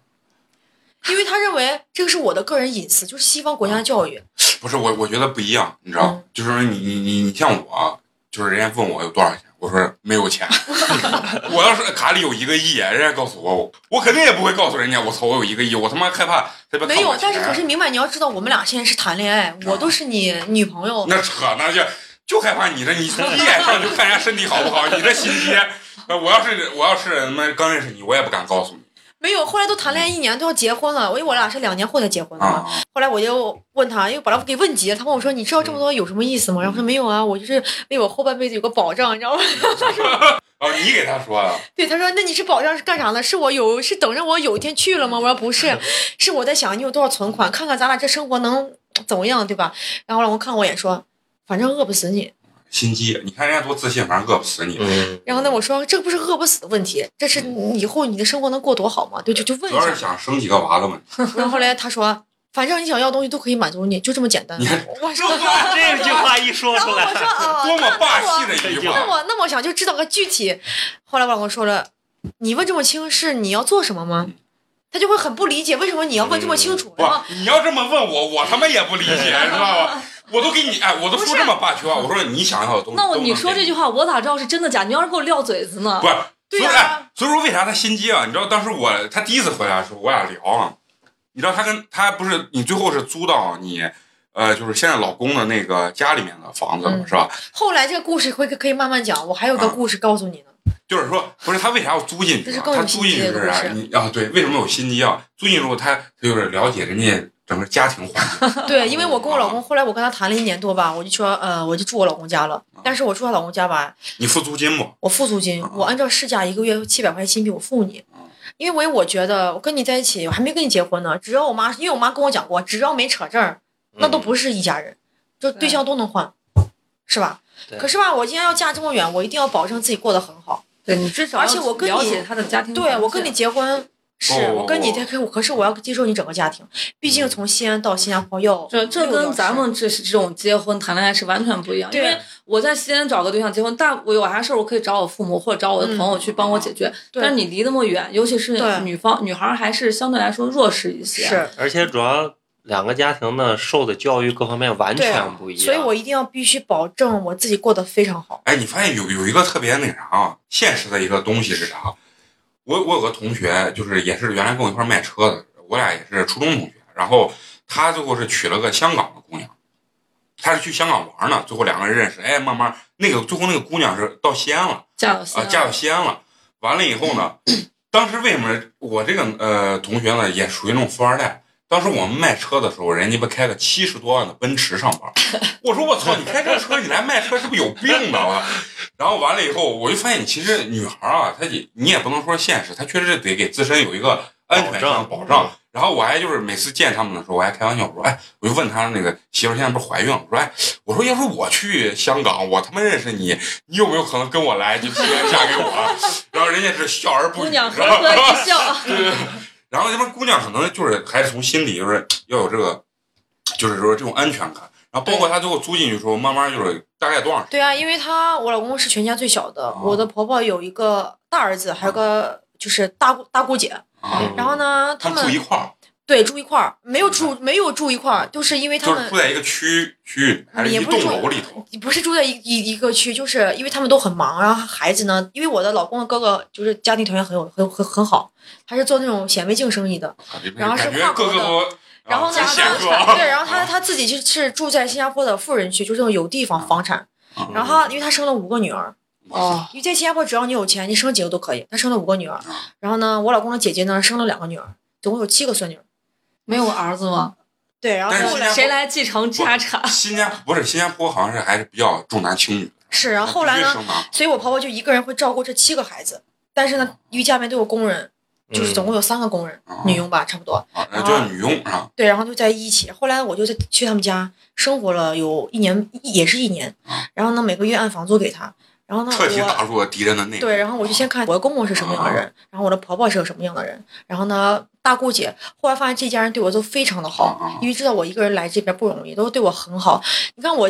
因为他认为这个是我的个人隐私，就是西方国家的教育。不是我，我觉得不一样，你知道，嗯就是说你你你你像我，就是人家问我有多少钱，我说没有钱。我要是卡里有一个亿，人家告诉我，我我肯定也不会告诉人家，我操，我有一个亿，我他妈害怕他没有，但是可是明白，你要知道，我们俩现在是谈恋爱，我都是你女朋友，那扯那就就害怕你这你一眼上就看人家身体好不好，你这心机。呃我要是我要是他妈刚认识你，我也不敢告诉你没有。后来都谈恋爱一年，都要结婚了，因为我俩是两年后才结婚的嘛。啊。后来我就问他，因为把他给问急了，他问我说：“你知道这么多有什么意思吗？”然后我说：“没有啊，我就是为我后半辈子有个保障，你知道吗 哦，你给他说啊，？” 对，他说：“那你是保障是干啥的？是我有是等着我有一天去了吗？”我说：“不是，是我在想你有多少存款，看看咱俩这生活能怎么样，对吧？”然后老公看我一眼说：“反正饿不死你。心机，你看人家多自信，反正饿不死你。嗯，”然后呢，我说：“这不是饿不死的问题，这是以后你的生活能过多好吗？”对，就就问一下主要是。想生几个娃的问题。然后后来他说：“反正你想要的东西都可以满足你，就这么简单。”我说。这句话一说出来我，说啊，多么霸气的一句那话！我那么想就知道个具体。后来我老公说了，你问这么清是你要做什么吗？他就会很不理解为什么你要问这么清楚。不然后，你要这么问我，我他妈也不理解，知道吧？我都给你，哎，我都说这么霸气话，我说你想要的东西。那我你说这句话，我咋知道是真的假？你要是给我撂嘴子呢不？是，所以对呀哎所以说为啥他心机啊？你知道当时我他第一次回来的时候，我俩聊啊，你知道他跟他不是你最后是租到你呃就是现在老公的那个家里面的房子、嗯是吧？后来这个故事会可以慢慢讲，我还有个啊故事告诉你呢。就是说不是他为啥要租进去他租进去是啥？心机的故事你啊对，为什么有心机啊？租进去之后他他就是了解人家整个家庭环境。对，因为我跟我老公后来我跟他谈了一年多吧，我就说呃我就住我老公家了，啊但是我住他老公家吧，你付租金不？我付租金，我按照市价一个月七百块钱新币我付你。因为我觉得我跟你在一起，我还没跟你结婚呢。只要我妈，因为我妈跟我讲过，只要没扯证，那都不是一家人，就对象都能换，是吧？可是吧，我今天要嫁这么远，我一定要保证自己过得很好。对你至少而且我跟你了解他的家庭，对我跟你结婚，是哦我跟你这，可是我要接受你整个家庭，毕竟从西安到新加坡要这这跟咱们这是这种结婚谈恋爱是完全不一样，因对为我在西安找个对象结婚，大我有啥事儿我可以找我父母或者找我的朋友去帮我解决，嗯但是你离那么远，尤其是女方女孩儿还是相对来说弱势一些，是而且主要两个家庭的受的教育各方面完全不一样，所以我一定要必须保证我自己过得非常好。哎，你发现有有一个特别那啥啊，现实的一个东西是啥？我我有个同学，就是也是原来跟我一块儿卖车的，我俩也是初中同学。然后他最后是娶了个香港的姑娘，他是去香港玩呢，最后两个人认识，哎，慢慢那个最后那个姑娘是到西安了啊，嫁到西安，嫁到西安了。完了以后呢，当时为什么我这个呃同学呢也属于那种富二代？当时我们卖车的时候，人家不开个七十多万的奔驰上班。我说我操，你开这车你来卖车是不是有病呢？我然后完了以后，我就发现其实女孩啊，她也你也不能说现实，她确实得给自身有一个安全上的保保障。然后我还就是每次见他们的时候，我还开玩笑我说，哎，我就问他那个媳妇儿现在不是怀孕了？我说，哎，我说要是我去香港，我他妈认识你，你有没有可能跟我来就直接嫁给我？然后人家是笑而不语，姑娘呵呵一笑，对 对。然后这边姑娘可能就是还是从心里就是要有这个，就是说这种安全感。然后包括她最后租进去的时候，慢慢就是大概多长时间？对啊，因为她我老公是全家最小的，我的婆婆有一个大儿子，还有个就是大姑大姑姐。啊，然后呢，他他们住一块儿，对住一块儿，没有住没有住一块儿，就是因为他们就是住在一个区区域，还是一栋楼里头？不是住在一一一个区，就是因为他们都很忙，然后孩子呢，因为我的老公的哥哥就是家庭条件很有很很很好，他是做那种显微镜生意的，啊然后是感觉跨国的个个都然后呢，对，然后他他自己就是住在新加坡的富人区，就是那种有地方房产，啊。然后他因为他生了五个女儿，哦，因为在新加坡只要你有钱，你生几个都可以，他生了五个女儿，啊。然后呢，我老公的姐姐呢生了两个女儿，总共有七个孙女，没有儿子吗？对，然后谁来继承家产？新加坡不是新加坡，好像是还是比较重男轻女的。是，然后后来呢，所以我婆婆就一个人会照顾这七个孩子，但是呢，因为家里面都有工人，就是总共有三个工人，啊女佣吧，差不多。啊，那叫女佣是吧？对，然后就在一起。后来我就在去他们家生活了有一年，也是一年啊。然后呢，每个月按房租给他。然后呢，彻底打我入了敌人的内部。对，然后我就先看我的公公是什么样的人，然后我的婆婆是个什么样的人。然后呢，大姑姐后来发现这家人对我都非常的好啊，因为知道我一个人来这边不容易，都对我很好。你看我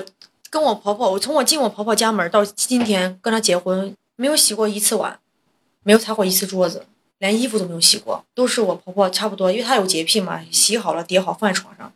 跟我婆婆，我从我进我婆婆家门到今天跟她结婚，没有洗过一次碗，没有擦过一次桌子。连衣服都没有洗过，都是我婆婆差不多，因为她有洁癖嘛，洗好了叠好放在床上，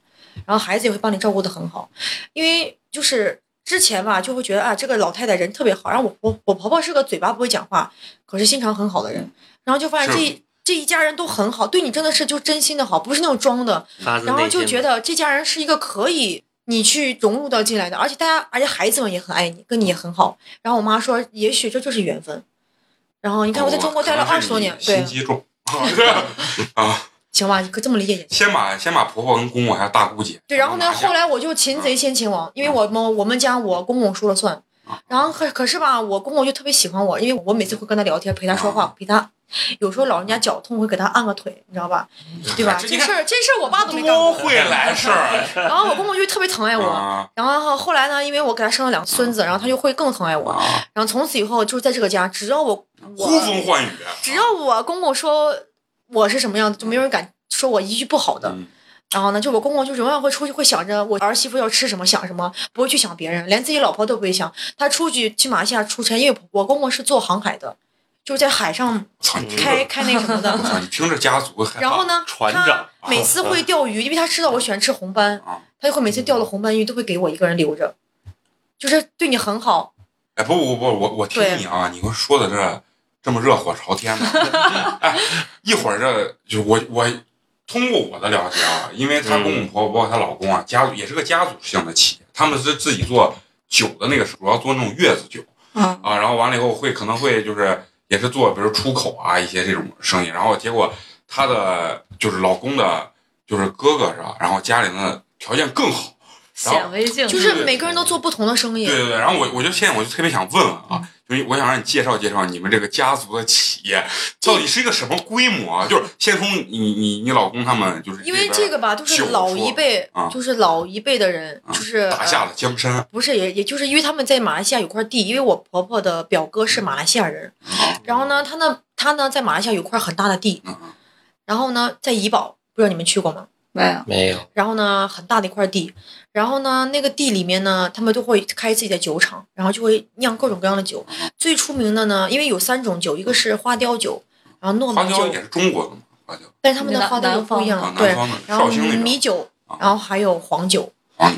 然后孩子也会帮你照顾的很好，因为就是之前吧就会觉得啊这个老太太人特别好，然后我我我婆婆是个嘴巴不会讲话，可是心肠很好的人，然后就发现是这这一家人都很好，对你真的是就真心的好，不是那种装的，然后就觉得这家人是一个可以你去融入到进来的，而且大家，而且孩子们也很爱你，跟你也很好。然后我妈说，也许这就是缘分。然后你看我在中国待了二十多年，你对心，机重啊。行吧，你可这么理解也行。先把先把婆婆跟公公还有大姑姐对，然后呢，后来我就擒贼先擒王，因为我们我们家我公公说了算啊。然后可可是吧，我公公就特别喜欢我，因为我每次会跟他聊天，陪他说啊话，陪他。有时候老人家脚痛，会给他按个腿，你知道吧？对吧？这事儿这事儿我爸都没干会来事儿 然后我公公就特别疼爱我。啊然后后来呢，因为我给他生了两个孙子，然后他就会更疼爱我。啊！然后从此以后，就是在这个家，只要我呼风唤雨，只要我公公说我是什么样子，就没有人敢说我一句不好的。嗯然后呢，就我公公就永远会出去，会想着我儿媳妇要吃什么，想什么，不会去想别人，连自己老婆都不会想。他出去去马来西亚出差，因为我公公是做航海的，就是在海上开开那什么的。你 听着家族然后呢，他船长每次会钓鱼，因为他知道我喜欢吃红斑啊，他就会每次钓了红斑鱼都会给我一个人留着，就是对你很好。哎，不不不，我我听对你啊，你给我说的这这么热火朝天的，哎，一会儿这就我我通过我的了解啊，因为她公公婆婆包括她老公啊，家族也是个家族性的企业，他们是自己做酒的那个，主要做那种月子酒嗯，啊，然后完了以后会可能会就是也是做比如出口啊一些这种生意，然后结果她的就是老公的，就是哥哥是吧？然后家里的条件更好。显微镜就是每个人都做不同的生意对。对对，然后我我就现在我就特别想问问啊，就是我想让你介绍介绍你们这个家族的企业到底是一个什么规模啊？就是先从你你你老公他们就是因为这个吧，都是老一辈啊，就是老一辈的人，啊就是打下呃了江山不是也也就是因为他们在马来西亚有块地，因为我婆婆的表哥是马来西亚人，啊，然后呢，他呢他呢在马来西亚有块很大的地，然后呢在怡保，不知道你们去过吗？没有，没有，然后呢，很大的一块地，然后呢，那个地里面呢，他们都会开自己的酒厂，然后就会酿各种各样的酒。最出名的呢，因为有三种酒，一个是花雕酒，然后糯米酒。也，是中国的嘛，花雕。但是他们的花雕都不一样啊，，对。然后米酒，啊。然后还有黄酒。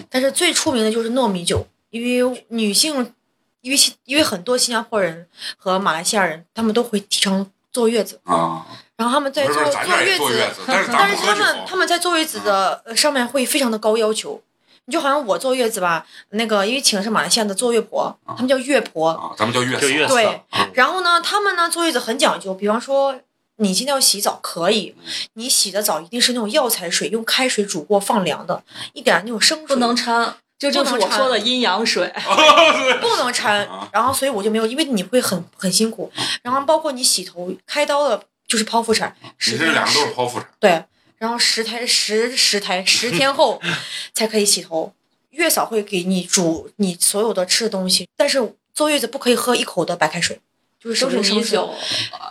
但是最出名的就是糯米酒，因为女性，因为新因为很多新加坡人和马来西亚人，他们都会提倡坐月子，啊，然后他们在坐坐月子但是他们他们在坐月子的呃上面会非常的高要求，你就好像我坐月子吧，那个因为请的是马来西亚的坐月婆，他们叫月婆，啊，咱们叫月嫂就月对啊然后呢，他们呢坐月子很讲究，比方说你今天要洗澡可以，你洗的澡一定是那种药材水，用开水煮过放凉的，一点那种生水不能掺，就就是我说的阴阳水。不能掺啊，然后所以我就没有，因为你会很很辛苦，然后包括你洗头开刀的，就是剖腹产，你十天这两个都是剖腹产，对，然后十胎十十胎十天后 才可以洗头。月嫂会给你煮你所有的吃的东西，但是坐月子不可以喝一口的白开水，就是都是生水。米酒，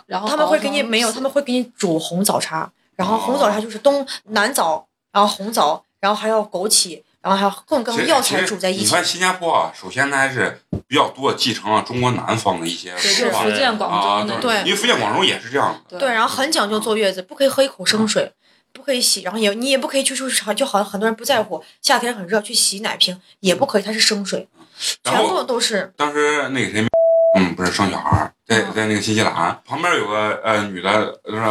然后他们会给你没有，他们会给你煮红枣茶，然后红枣茶就是东南枣，然后红枣，然后还有枸杞，然后还有各种各样的药材煮在一起。你看新加坡啊，首先它还是比较多继承了中国南方的一些对，文化。福建、啊，广州那对因为福建、广州也是这样的。对，然后很讲究坐月子，不可以喝一口生水，不可以洗，然后也你也不可以去就是就好像很多人不在乎，夏天很热去洗奶瓶也不可以，它是生水，全部都是。当时那个谁，嗯，不是生小孩儿，在嗯在那个新西兰旁边有个呃女的，就是，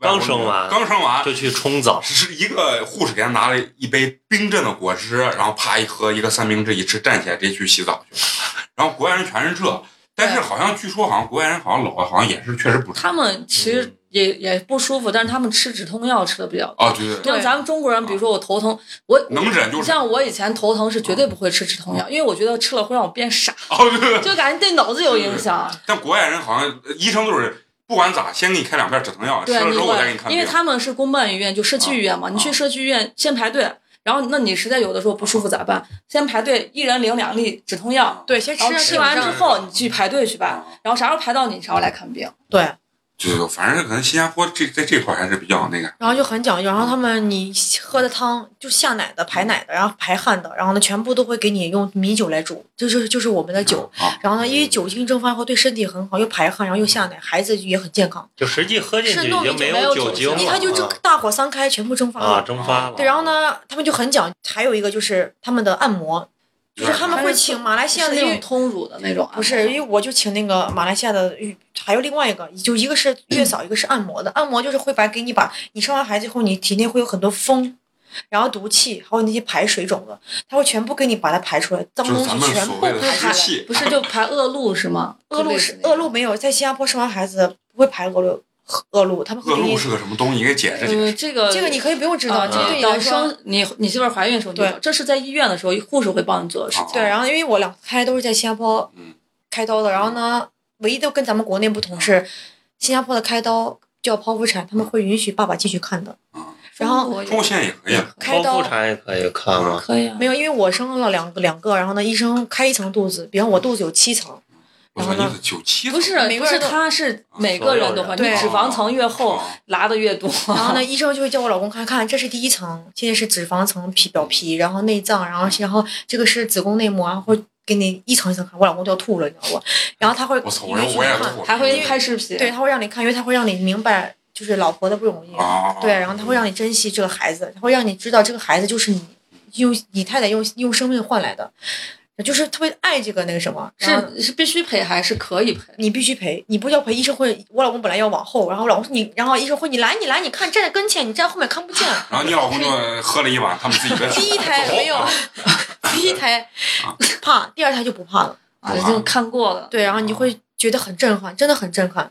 刚生完刚生完，就去冲澡，是一个护士给她拿了一杯冰镇的果汁，然后啪一喝一个三明治一吃，站起来直接去洗澡去了。然后国外人全是这，但是好像据说好像国外人好像老了，好像也是确实不舒服。他们其实也也不舒服，但是他们吃止痛药吃的比较多。啊，对对像咱们中国人，比如说我头疼，我能忍就是。像我以前头疼是绝对不会吃止痛药，因为我觉得吃了会让我变傻，哦，对对对。就感觉对脑子有影响。但国外人好像呃医生都是不管咋，先给你开两片止痛药，吃对，你了之后我再给你看。因为他们是公办医院，就社区医院嘛，啊你去社区医院先排队，然后那你实在有的时候不舒服咋办？先排队，一人领两粒止痛药，对，先吃吃完之之后你去排队去吧，啊然后啥时候排到你啥时候来看病。对，对对，反正可能新加坡这在这块还是比较那个。然后就很讲究，然后他们你喝的汤就下奶的、排奶的，然后排汗的，然后呢全部都会给你用米酒来煮，这就是就是我们的酒。啊，然后呢，因为酒精蒸发后对身体很好，又排汗，然后又下奶，孩子也很健康。就实际喝进去是弄已经没米酒没有酒酒精你看就蒸啊大火三开，全部蒸发啊了。蒸发了。对，然后呢，他们就很讲，还有一个就是他们的按摩，就是他们会请马来西亚的，那种通乳的那种，不是，因为我就请那个马来西亚的，还有另外一个，就一个是月嫂，一个是按摩的。按摩就是会把给你把你生完孩子以后，你体内会有很多风，然后毒气，还有那些排水肿的，他会全部给你把它排出来，脏东就是咱们西全部排出来。不是就排恶露是吗？恶露是恶露没有，在新加坡生完孩子不会排恶露，恶露他们你。恶露是个什么东西？你给解释解呃，释。这个这个你可以不用知道，啊，这个对你来说。生你你媳妇儿怀孕的时候对知道，这是在医院的时候护士会帮你做的事情。对，然后因为我两胎都是在新加坡嗯开刀的，然后呢，唯一的跟咱们国内不同是，新加坡的开刀叫剖腹产，他们会允许爸爸继续看的。啊，然后中国也中国现在也可以了。开刀剖腹产也可以看吗？可以啊，没有，因为我生了两个两个，然后呢，医生开一层肚子，比方我肚子有七层，我说你是九七，不是不是，每个人都他是每个人的话，你对脂肪层越厚啊，拉的越多。然后呢，医生就会叫我老公看看，这是第一层，现在是脂肪层皮表皮，然后内脏，然后然后这个是子宫内膜，然后会给你一层一层看，我老公都要吐了，你知道不？然后他会我操，我允许你看，我也吐了。还会拍视频，对，他会让你看，因为他会让你明白就是老婆的不容易。啊，对，然后他会让你珍惜这个孩子，他会让你知道这个孩子就是你用你太太用用生命换来的，就是特别爱这个那个什么，是是必须赔还是可以赔？你必须赔，你不要赔，医生会，我老公本来要往后，然后我老公说你，然后医生会你来你来，你看站在跟前，你站后面看不见。然后你老公就喝了一碗他们自己的酒。第一胎没有，第一胎怕，第二胎就不怕了。啊，已经看过了。对，然后你会觉得很震撼，真的很震撼。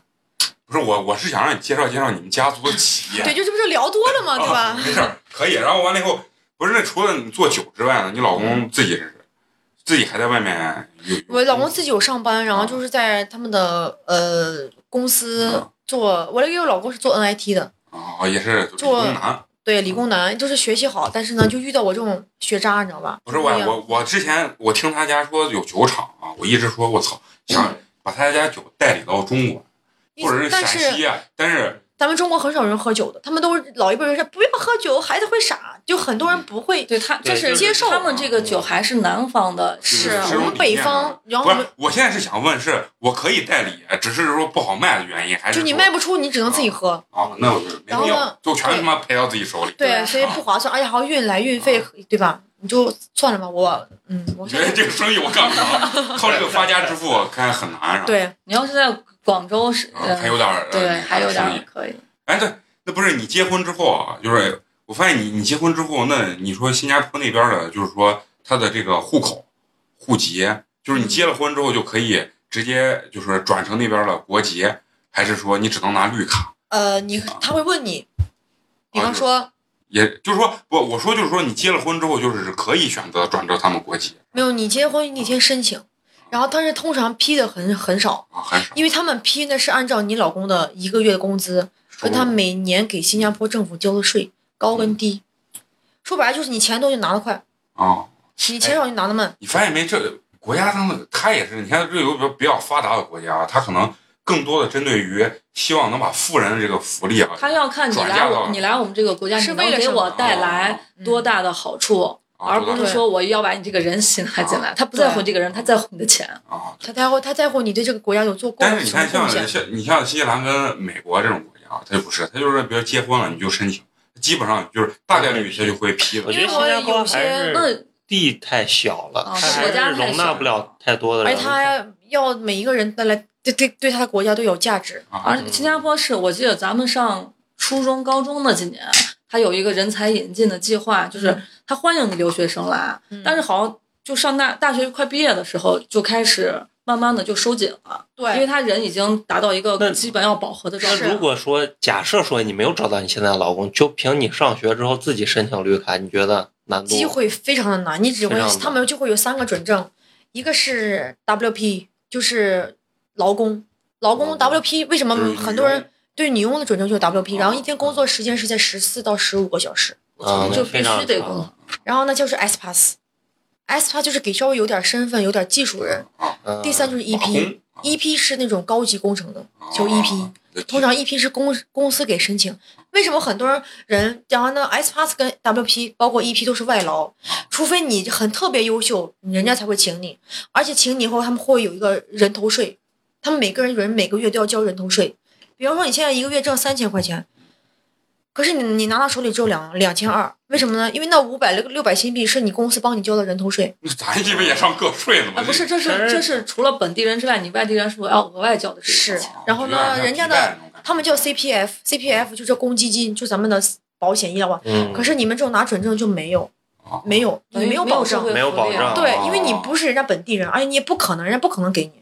不是我，我是想让你介绍介绍你们家族的企业。对，就这不是聊多了吗？对啊吧？没事，可以。然后完了以后，不是那除了你做酒之外呢，你老公自己是自己还在外面有。我老公自己有上班，然后就是在他们的呃公司嗯做，我那个老公是做 NIT 的，啊，也是理做工男。对，理工男，就是学习好，但是呢，就遇到我这种学渣，你知道吧？不是我我我之前我听他家说有酒厂啊，我一直说我操，想把他家酒代理到中国或者是陕西啊，但是咱们中国很少人喝酒的，他们都是老一辈人说不要喝酒，孩子会傻，就很多人不会。对他，对这是接受他们这个酒还是南方的，是我们北方啊，不是然后我现在是想问，是我可以代理，只是说不好卖的原因，还是就你卖不出，你只能自己喝。啊？那我就没必要然后呢，就全他妈赔到自己手里。对，所以不划算，而且还要运来运费，对吧？你就算了吧，我 嗯，我我觉得这个生意我干不了，靠这个发家致富看很难啊。对，你要是在广州是，还有点儿呃对，还有点可以。哎，对，那不是你结婚之后啊，就是我发现你你结婚之后，那你说新加坡那边的，就是说他的这个户口、户籍，就是你结了婚之后就可以直接就是转成那边的国籍，还是说你只能拿绿卡？呃，你他会问你，比方说也就是说，不，我说就是说你结了婚之后，就是可以选择转成他们国籍没有，你结婚你得先申请，然后但是通常批的很很少，啊，很少。因为他们批的是按照你老公的一个月的工资跟他每年给新加坡政府交的税高跟低，说白了就是你钱多就拿得快，啊，你钱少就拿得慢。你发现没？这国家他们他也是，你看这有比较比较发达的国家，他可能更多的针对于希望能把富人的这个福利啊，他要看你来你来我们这个国家，是你能给为了给我带来多大的好处，啊而不是说我要把你这个人吸纳进来。他不在乎这个人，他在乎你的钱。啊。他在乎他在乎你对这个国家有做贡献但是你看像。像你像新西兰跟美国这种国家啊，它就不是，他就是比如结婚了你就申请，基本上就是大概率他就会批的。我觉得新加坡还那是地太小了，啊它还国家是容纳不了太多的而人。且他要每一个人带来对对对他的国家都有价值。啊而新加坡是我记得咱们上初中、高中那几年，他有一个人才引进的计划，就是他欢迎你留学生来，嗯。但是好像就上大大学快毕业的时候就开始慢慢的就收紧了，对。因为他人已经达到一个基本要饱和的状态。是如果说假设说你没有找到你现在的老公，就凭你上学之后自己申请绿卡，你觉得难度？机会非常的难，你只会他们就会有三个准证，一个是 WP，就是劳工，劳工 WP 为什么很多人对你用的准证就是 WP，然后一天哦工作时间是在十四到十五个小时，啊，就必须得工作。然后呢就是 S Pass，S Pass 就是给稍微有点身份、有点技术人，嗯第三就是瓦工 EP，EP 是那种高级工程的，叫 EP。啊通常 EP 是公公司给申请，为什么很多人，然后呢，S Pass 跟 WP 包括 EP 都是外劳，除非你很特别优秀，人家才会请你，而且请你以后他们会有一个人头税，他们每个人人每个月都要交人头税，比方说你现在一个月挣三千块钱，可是你你拿到手里只有两两千二，为什么呢？因为那五百六六百新币是你公司帮你交的人头税，那咱这边也上个税了吗？啊，不是，这是这是除了本地人之外，你外地人是不是要额外交的这个是？然后呢，人家的他们叫 CPF，CPF 就是公积金，就咱们的保险医疗啊。嗯，可是你们这种拿准证就没有，没有，你没有保障。没有保障对哦，因为你不是人家本地人，而且你也不可能，人家不可能给你，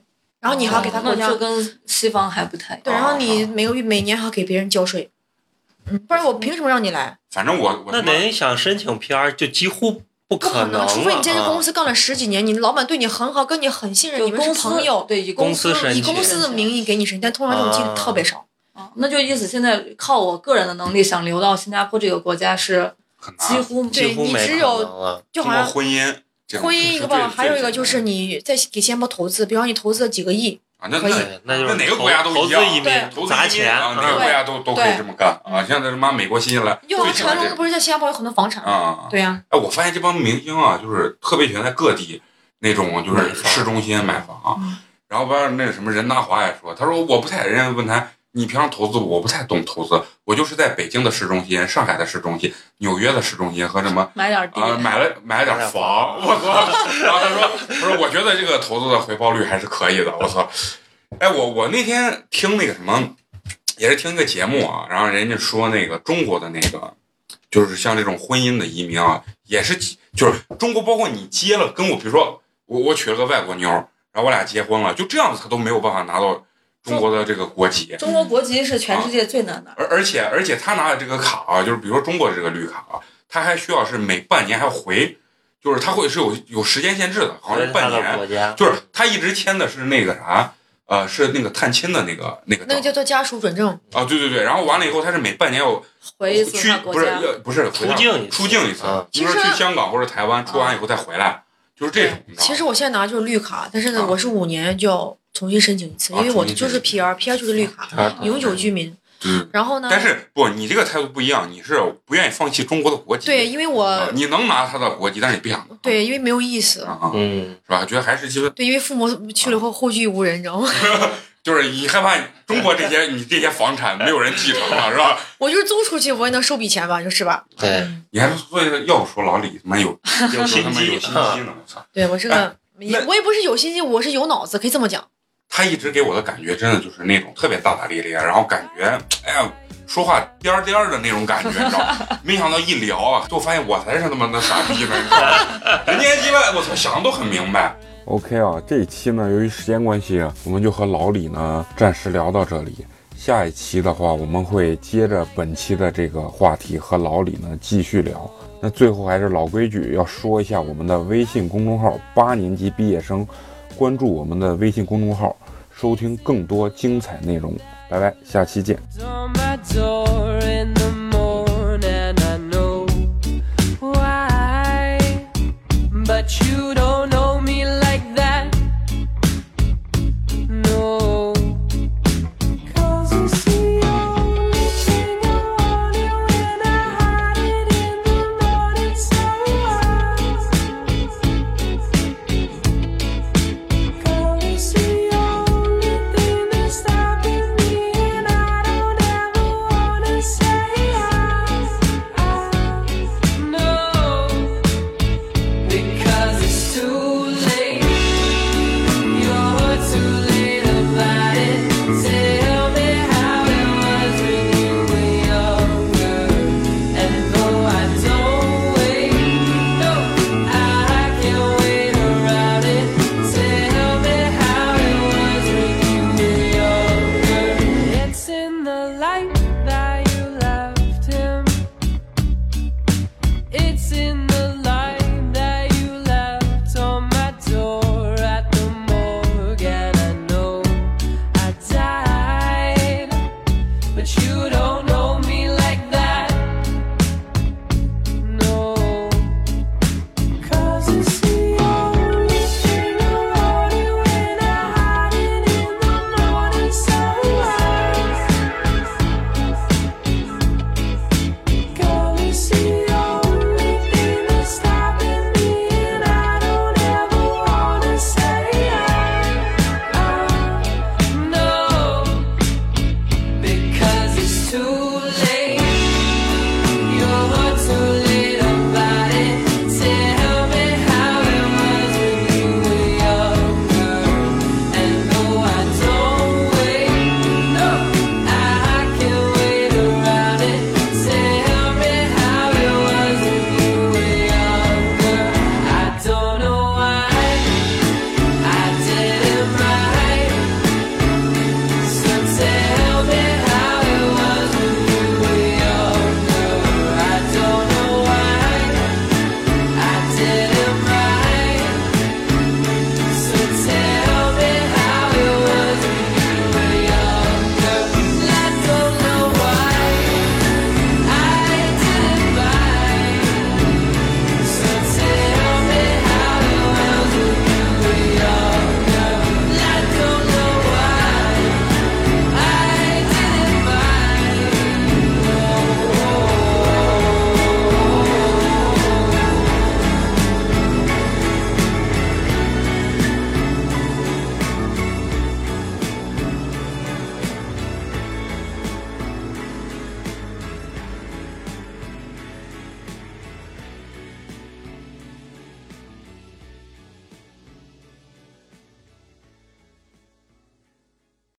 然后你还要给他国家就，跟西方还不太一样。对，然后你每个月每年还要给别人交税，嗯，不然我凭什么让你来？反正我我那他妈您想申请 PR 就几乎不不可能了，除非你在这啊公司干了十几年，你老板对你很好，跟你很信任，你们就公司是朋友，对以公司司申请以公司的名义给你申请，但通常这种机会特别少。啊，那就意思现在靠我个人的能力想留到新加坡这个国家是几乎对几乎没可你只有能了。就好像婚姻一个办法，还有一个就是你在给新加坡投资，比方你投资了几个亿，啊，那可以那，那就是哪个国家都一样对砸钱啊，哪个国家都都可以这么干啊。现在他妈美国、新西兰就好像龙不是在新加坡有很多房产吗？啊。对呀，哎，我发现这帮明星啊，就是特别喜欢在各地那种就是市中心买房，嗯然后不那个什么任达华也说，他说我不太，人家问他你平常投资我不太懂投资，我就是在北京的市中心、上海的市中心、纽约的市中心和什么。买点地。啊，买了买了点房，我操！然后他说，他说我觉得这个投资的回报率还是可以的，我操！哎，我我那天听那个什么，也是听一个节目啊，然后人家说那个中国的那个，就是像这种婚姻的移民啊，也是就是中国，包括你结了跟我，比如说我我娶了个外国妞，然后我俩结婚了，就这样子他都没有办法拿到中国的这个国籍，中国国籍是全世界最难拿的。而而且而且他拿的这个卡啊，就是比如说中国的这个绿卡啊，他还需要是每半年还要回，就是他会是有有时间限制的，好像是半年，国家，就是他一直签的是那个啥。呃，是那个探亲的那个那个那个叫做家属准证，啊，对对对，然后完了以后，他是每半年要回一次去不是要不是出境一次出境一次啊，比如说去香港或者台湾，出完以后再回来，就是这种。你知道其实我现在拿的就是绿卡，但是呢，啊我是五年就要重新申请一次，啊因为我就是申请 PR，PR 就是绿卡，啊永久居民。对，然后呢，但是不，你这个态度不一样，你是不愿意放弃中国的国籍。对，因为啊我你能拿他的国籍，但是你不想。对，因为没有意思。啊，啊嗯，是吧？觉得还是其实对，因为父母去了以后后继无人，你知道吗？就是你害怕中国这些你这些房产没有人继承了，是吧？我就是租出去，我也能收笔钱吧，就是吧？对，你还所以要不说老李他妈有 有心他妈有心机机呢，我操！对我是个，也我也不是有心机，我是有脑子，可以这么讲。他一直给我的感觉真的就是那种特别大大咧咧，然后感觉哎呀。说话颠儿颠儿的那种感觉，你知道吗？没想到一聊啊，就发现我才是他妈的傻逼呢，人家鸡巴，我操，想的都很明白。OK 啊，这一期呢，由于时间关系，我们就和老李呢暂时聊到这里。下一期的话，我们会接着本期的这个话题和老李呢继续聊。那最后还是老规矩，要说一下我们的微信公众号“八年级毕业生”，关注我们的微信公众号，收听更多精彩内容。拜拜，下期见。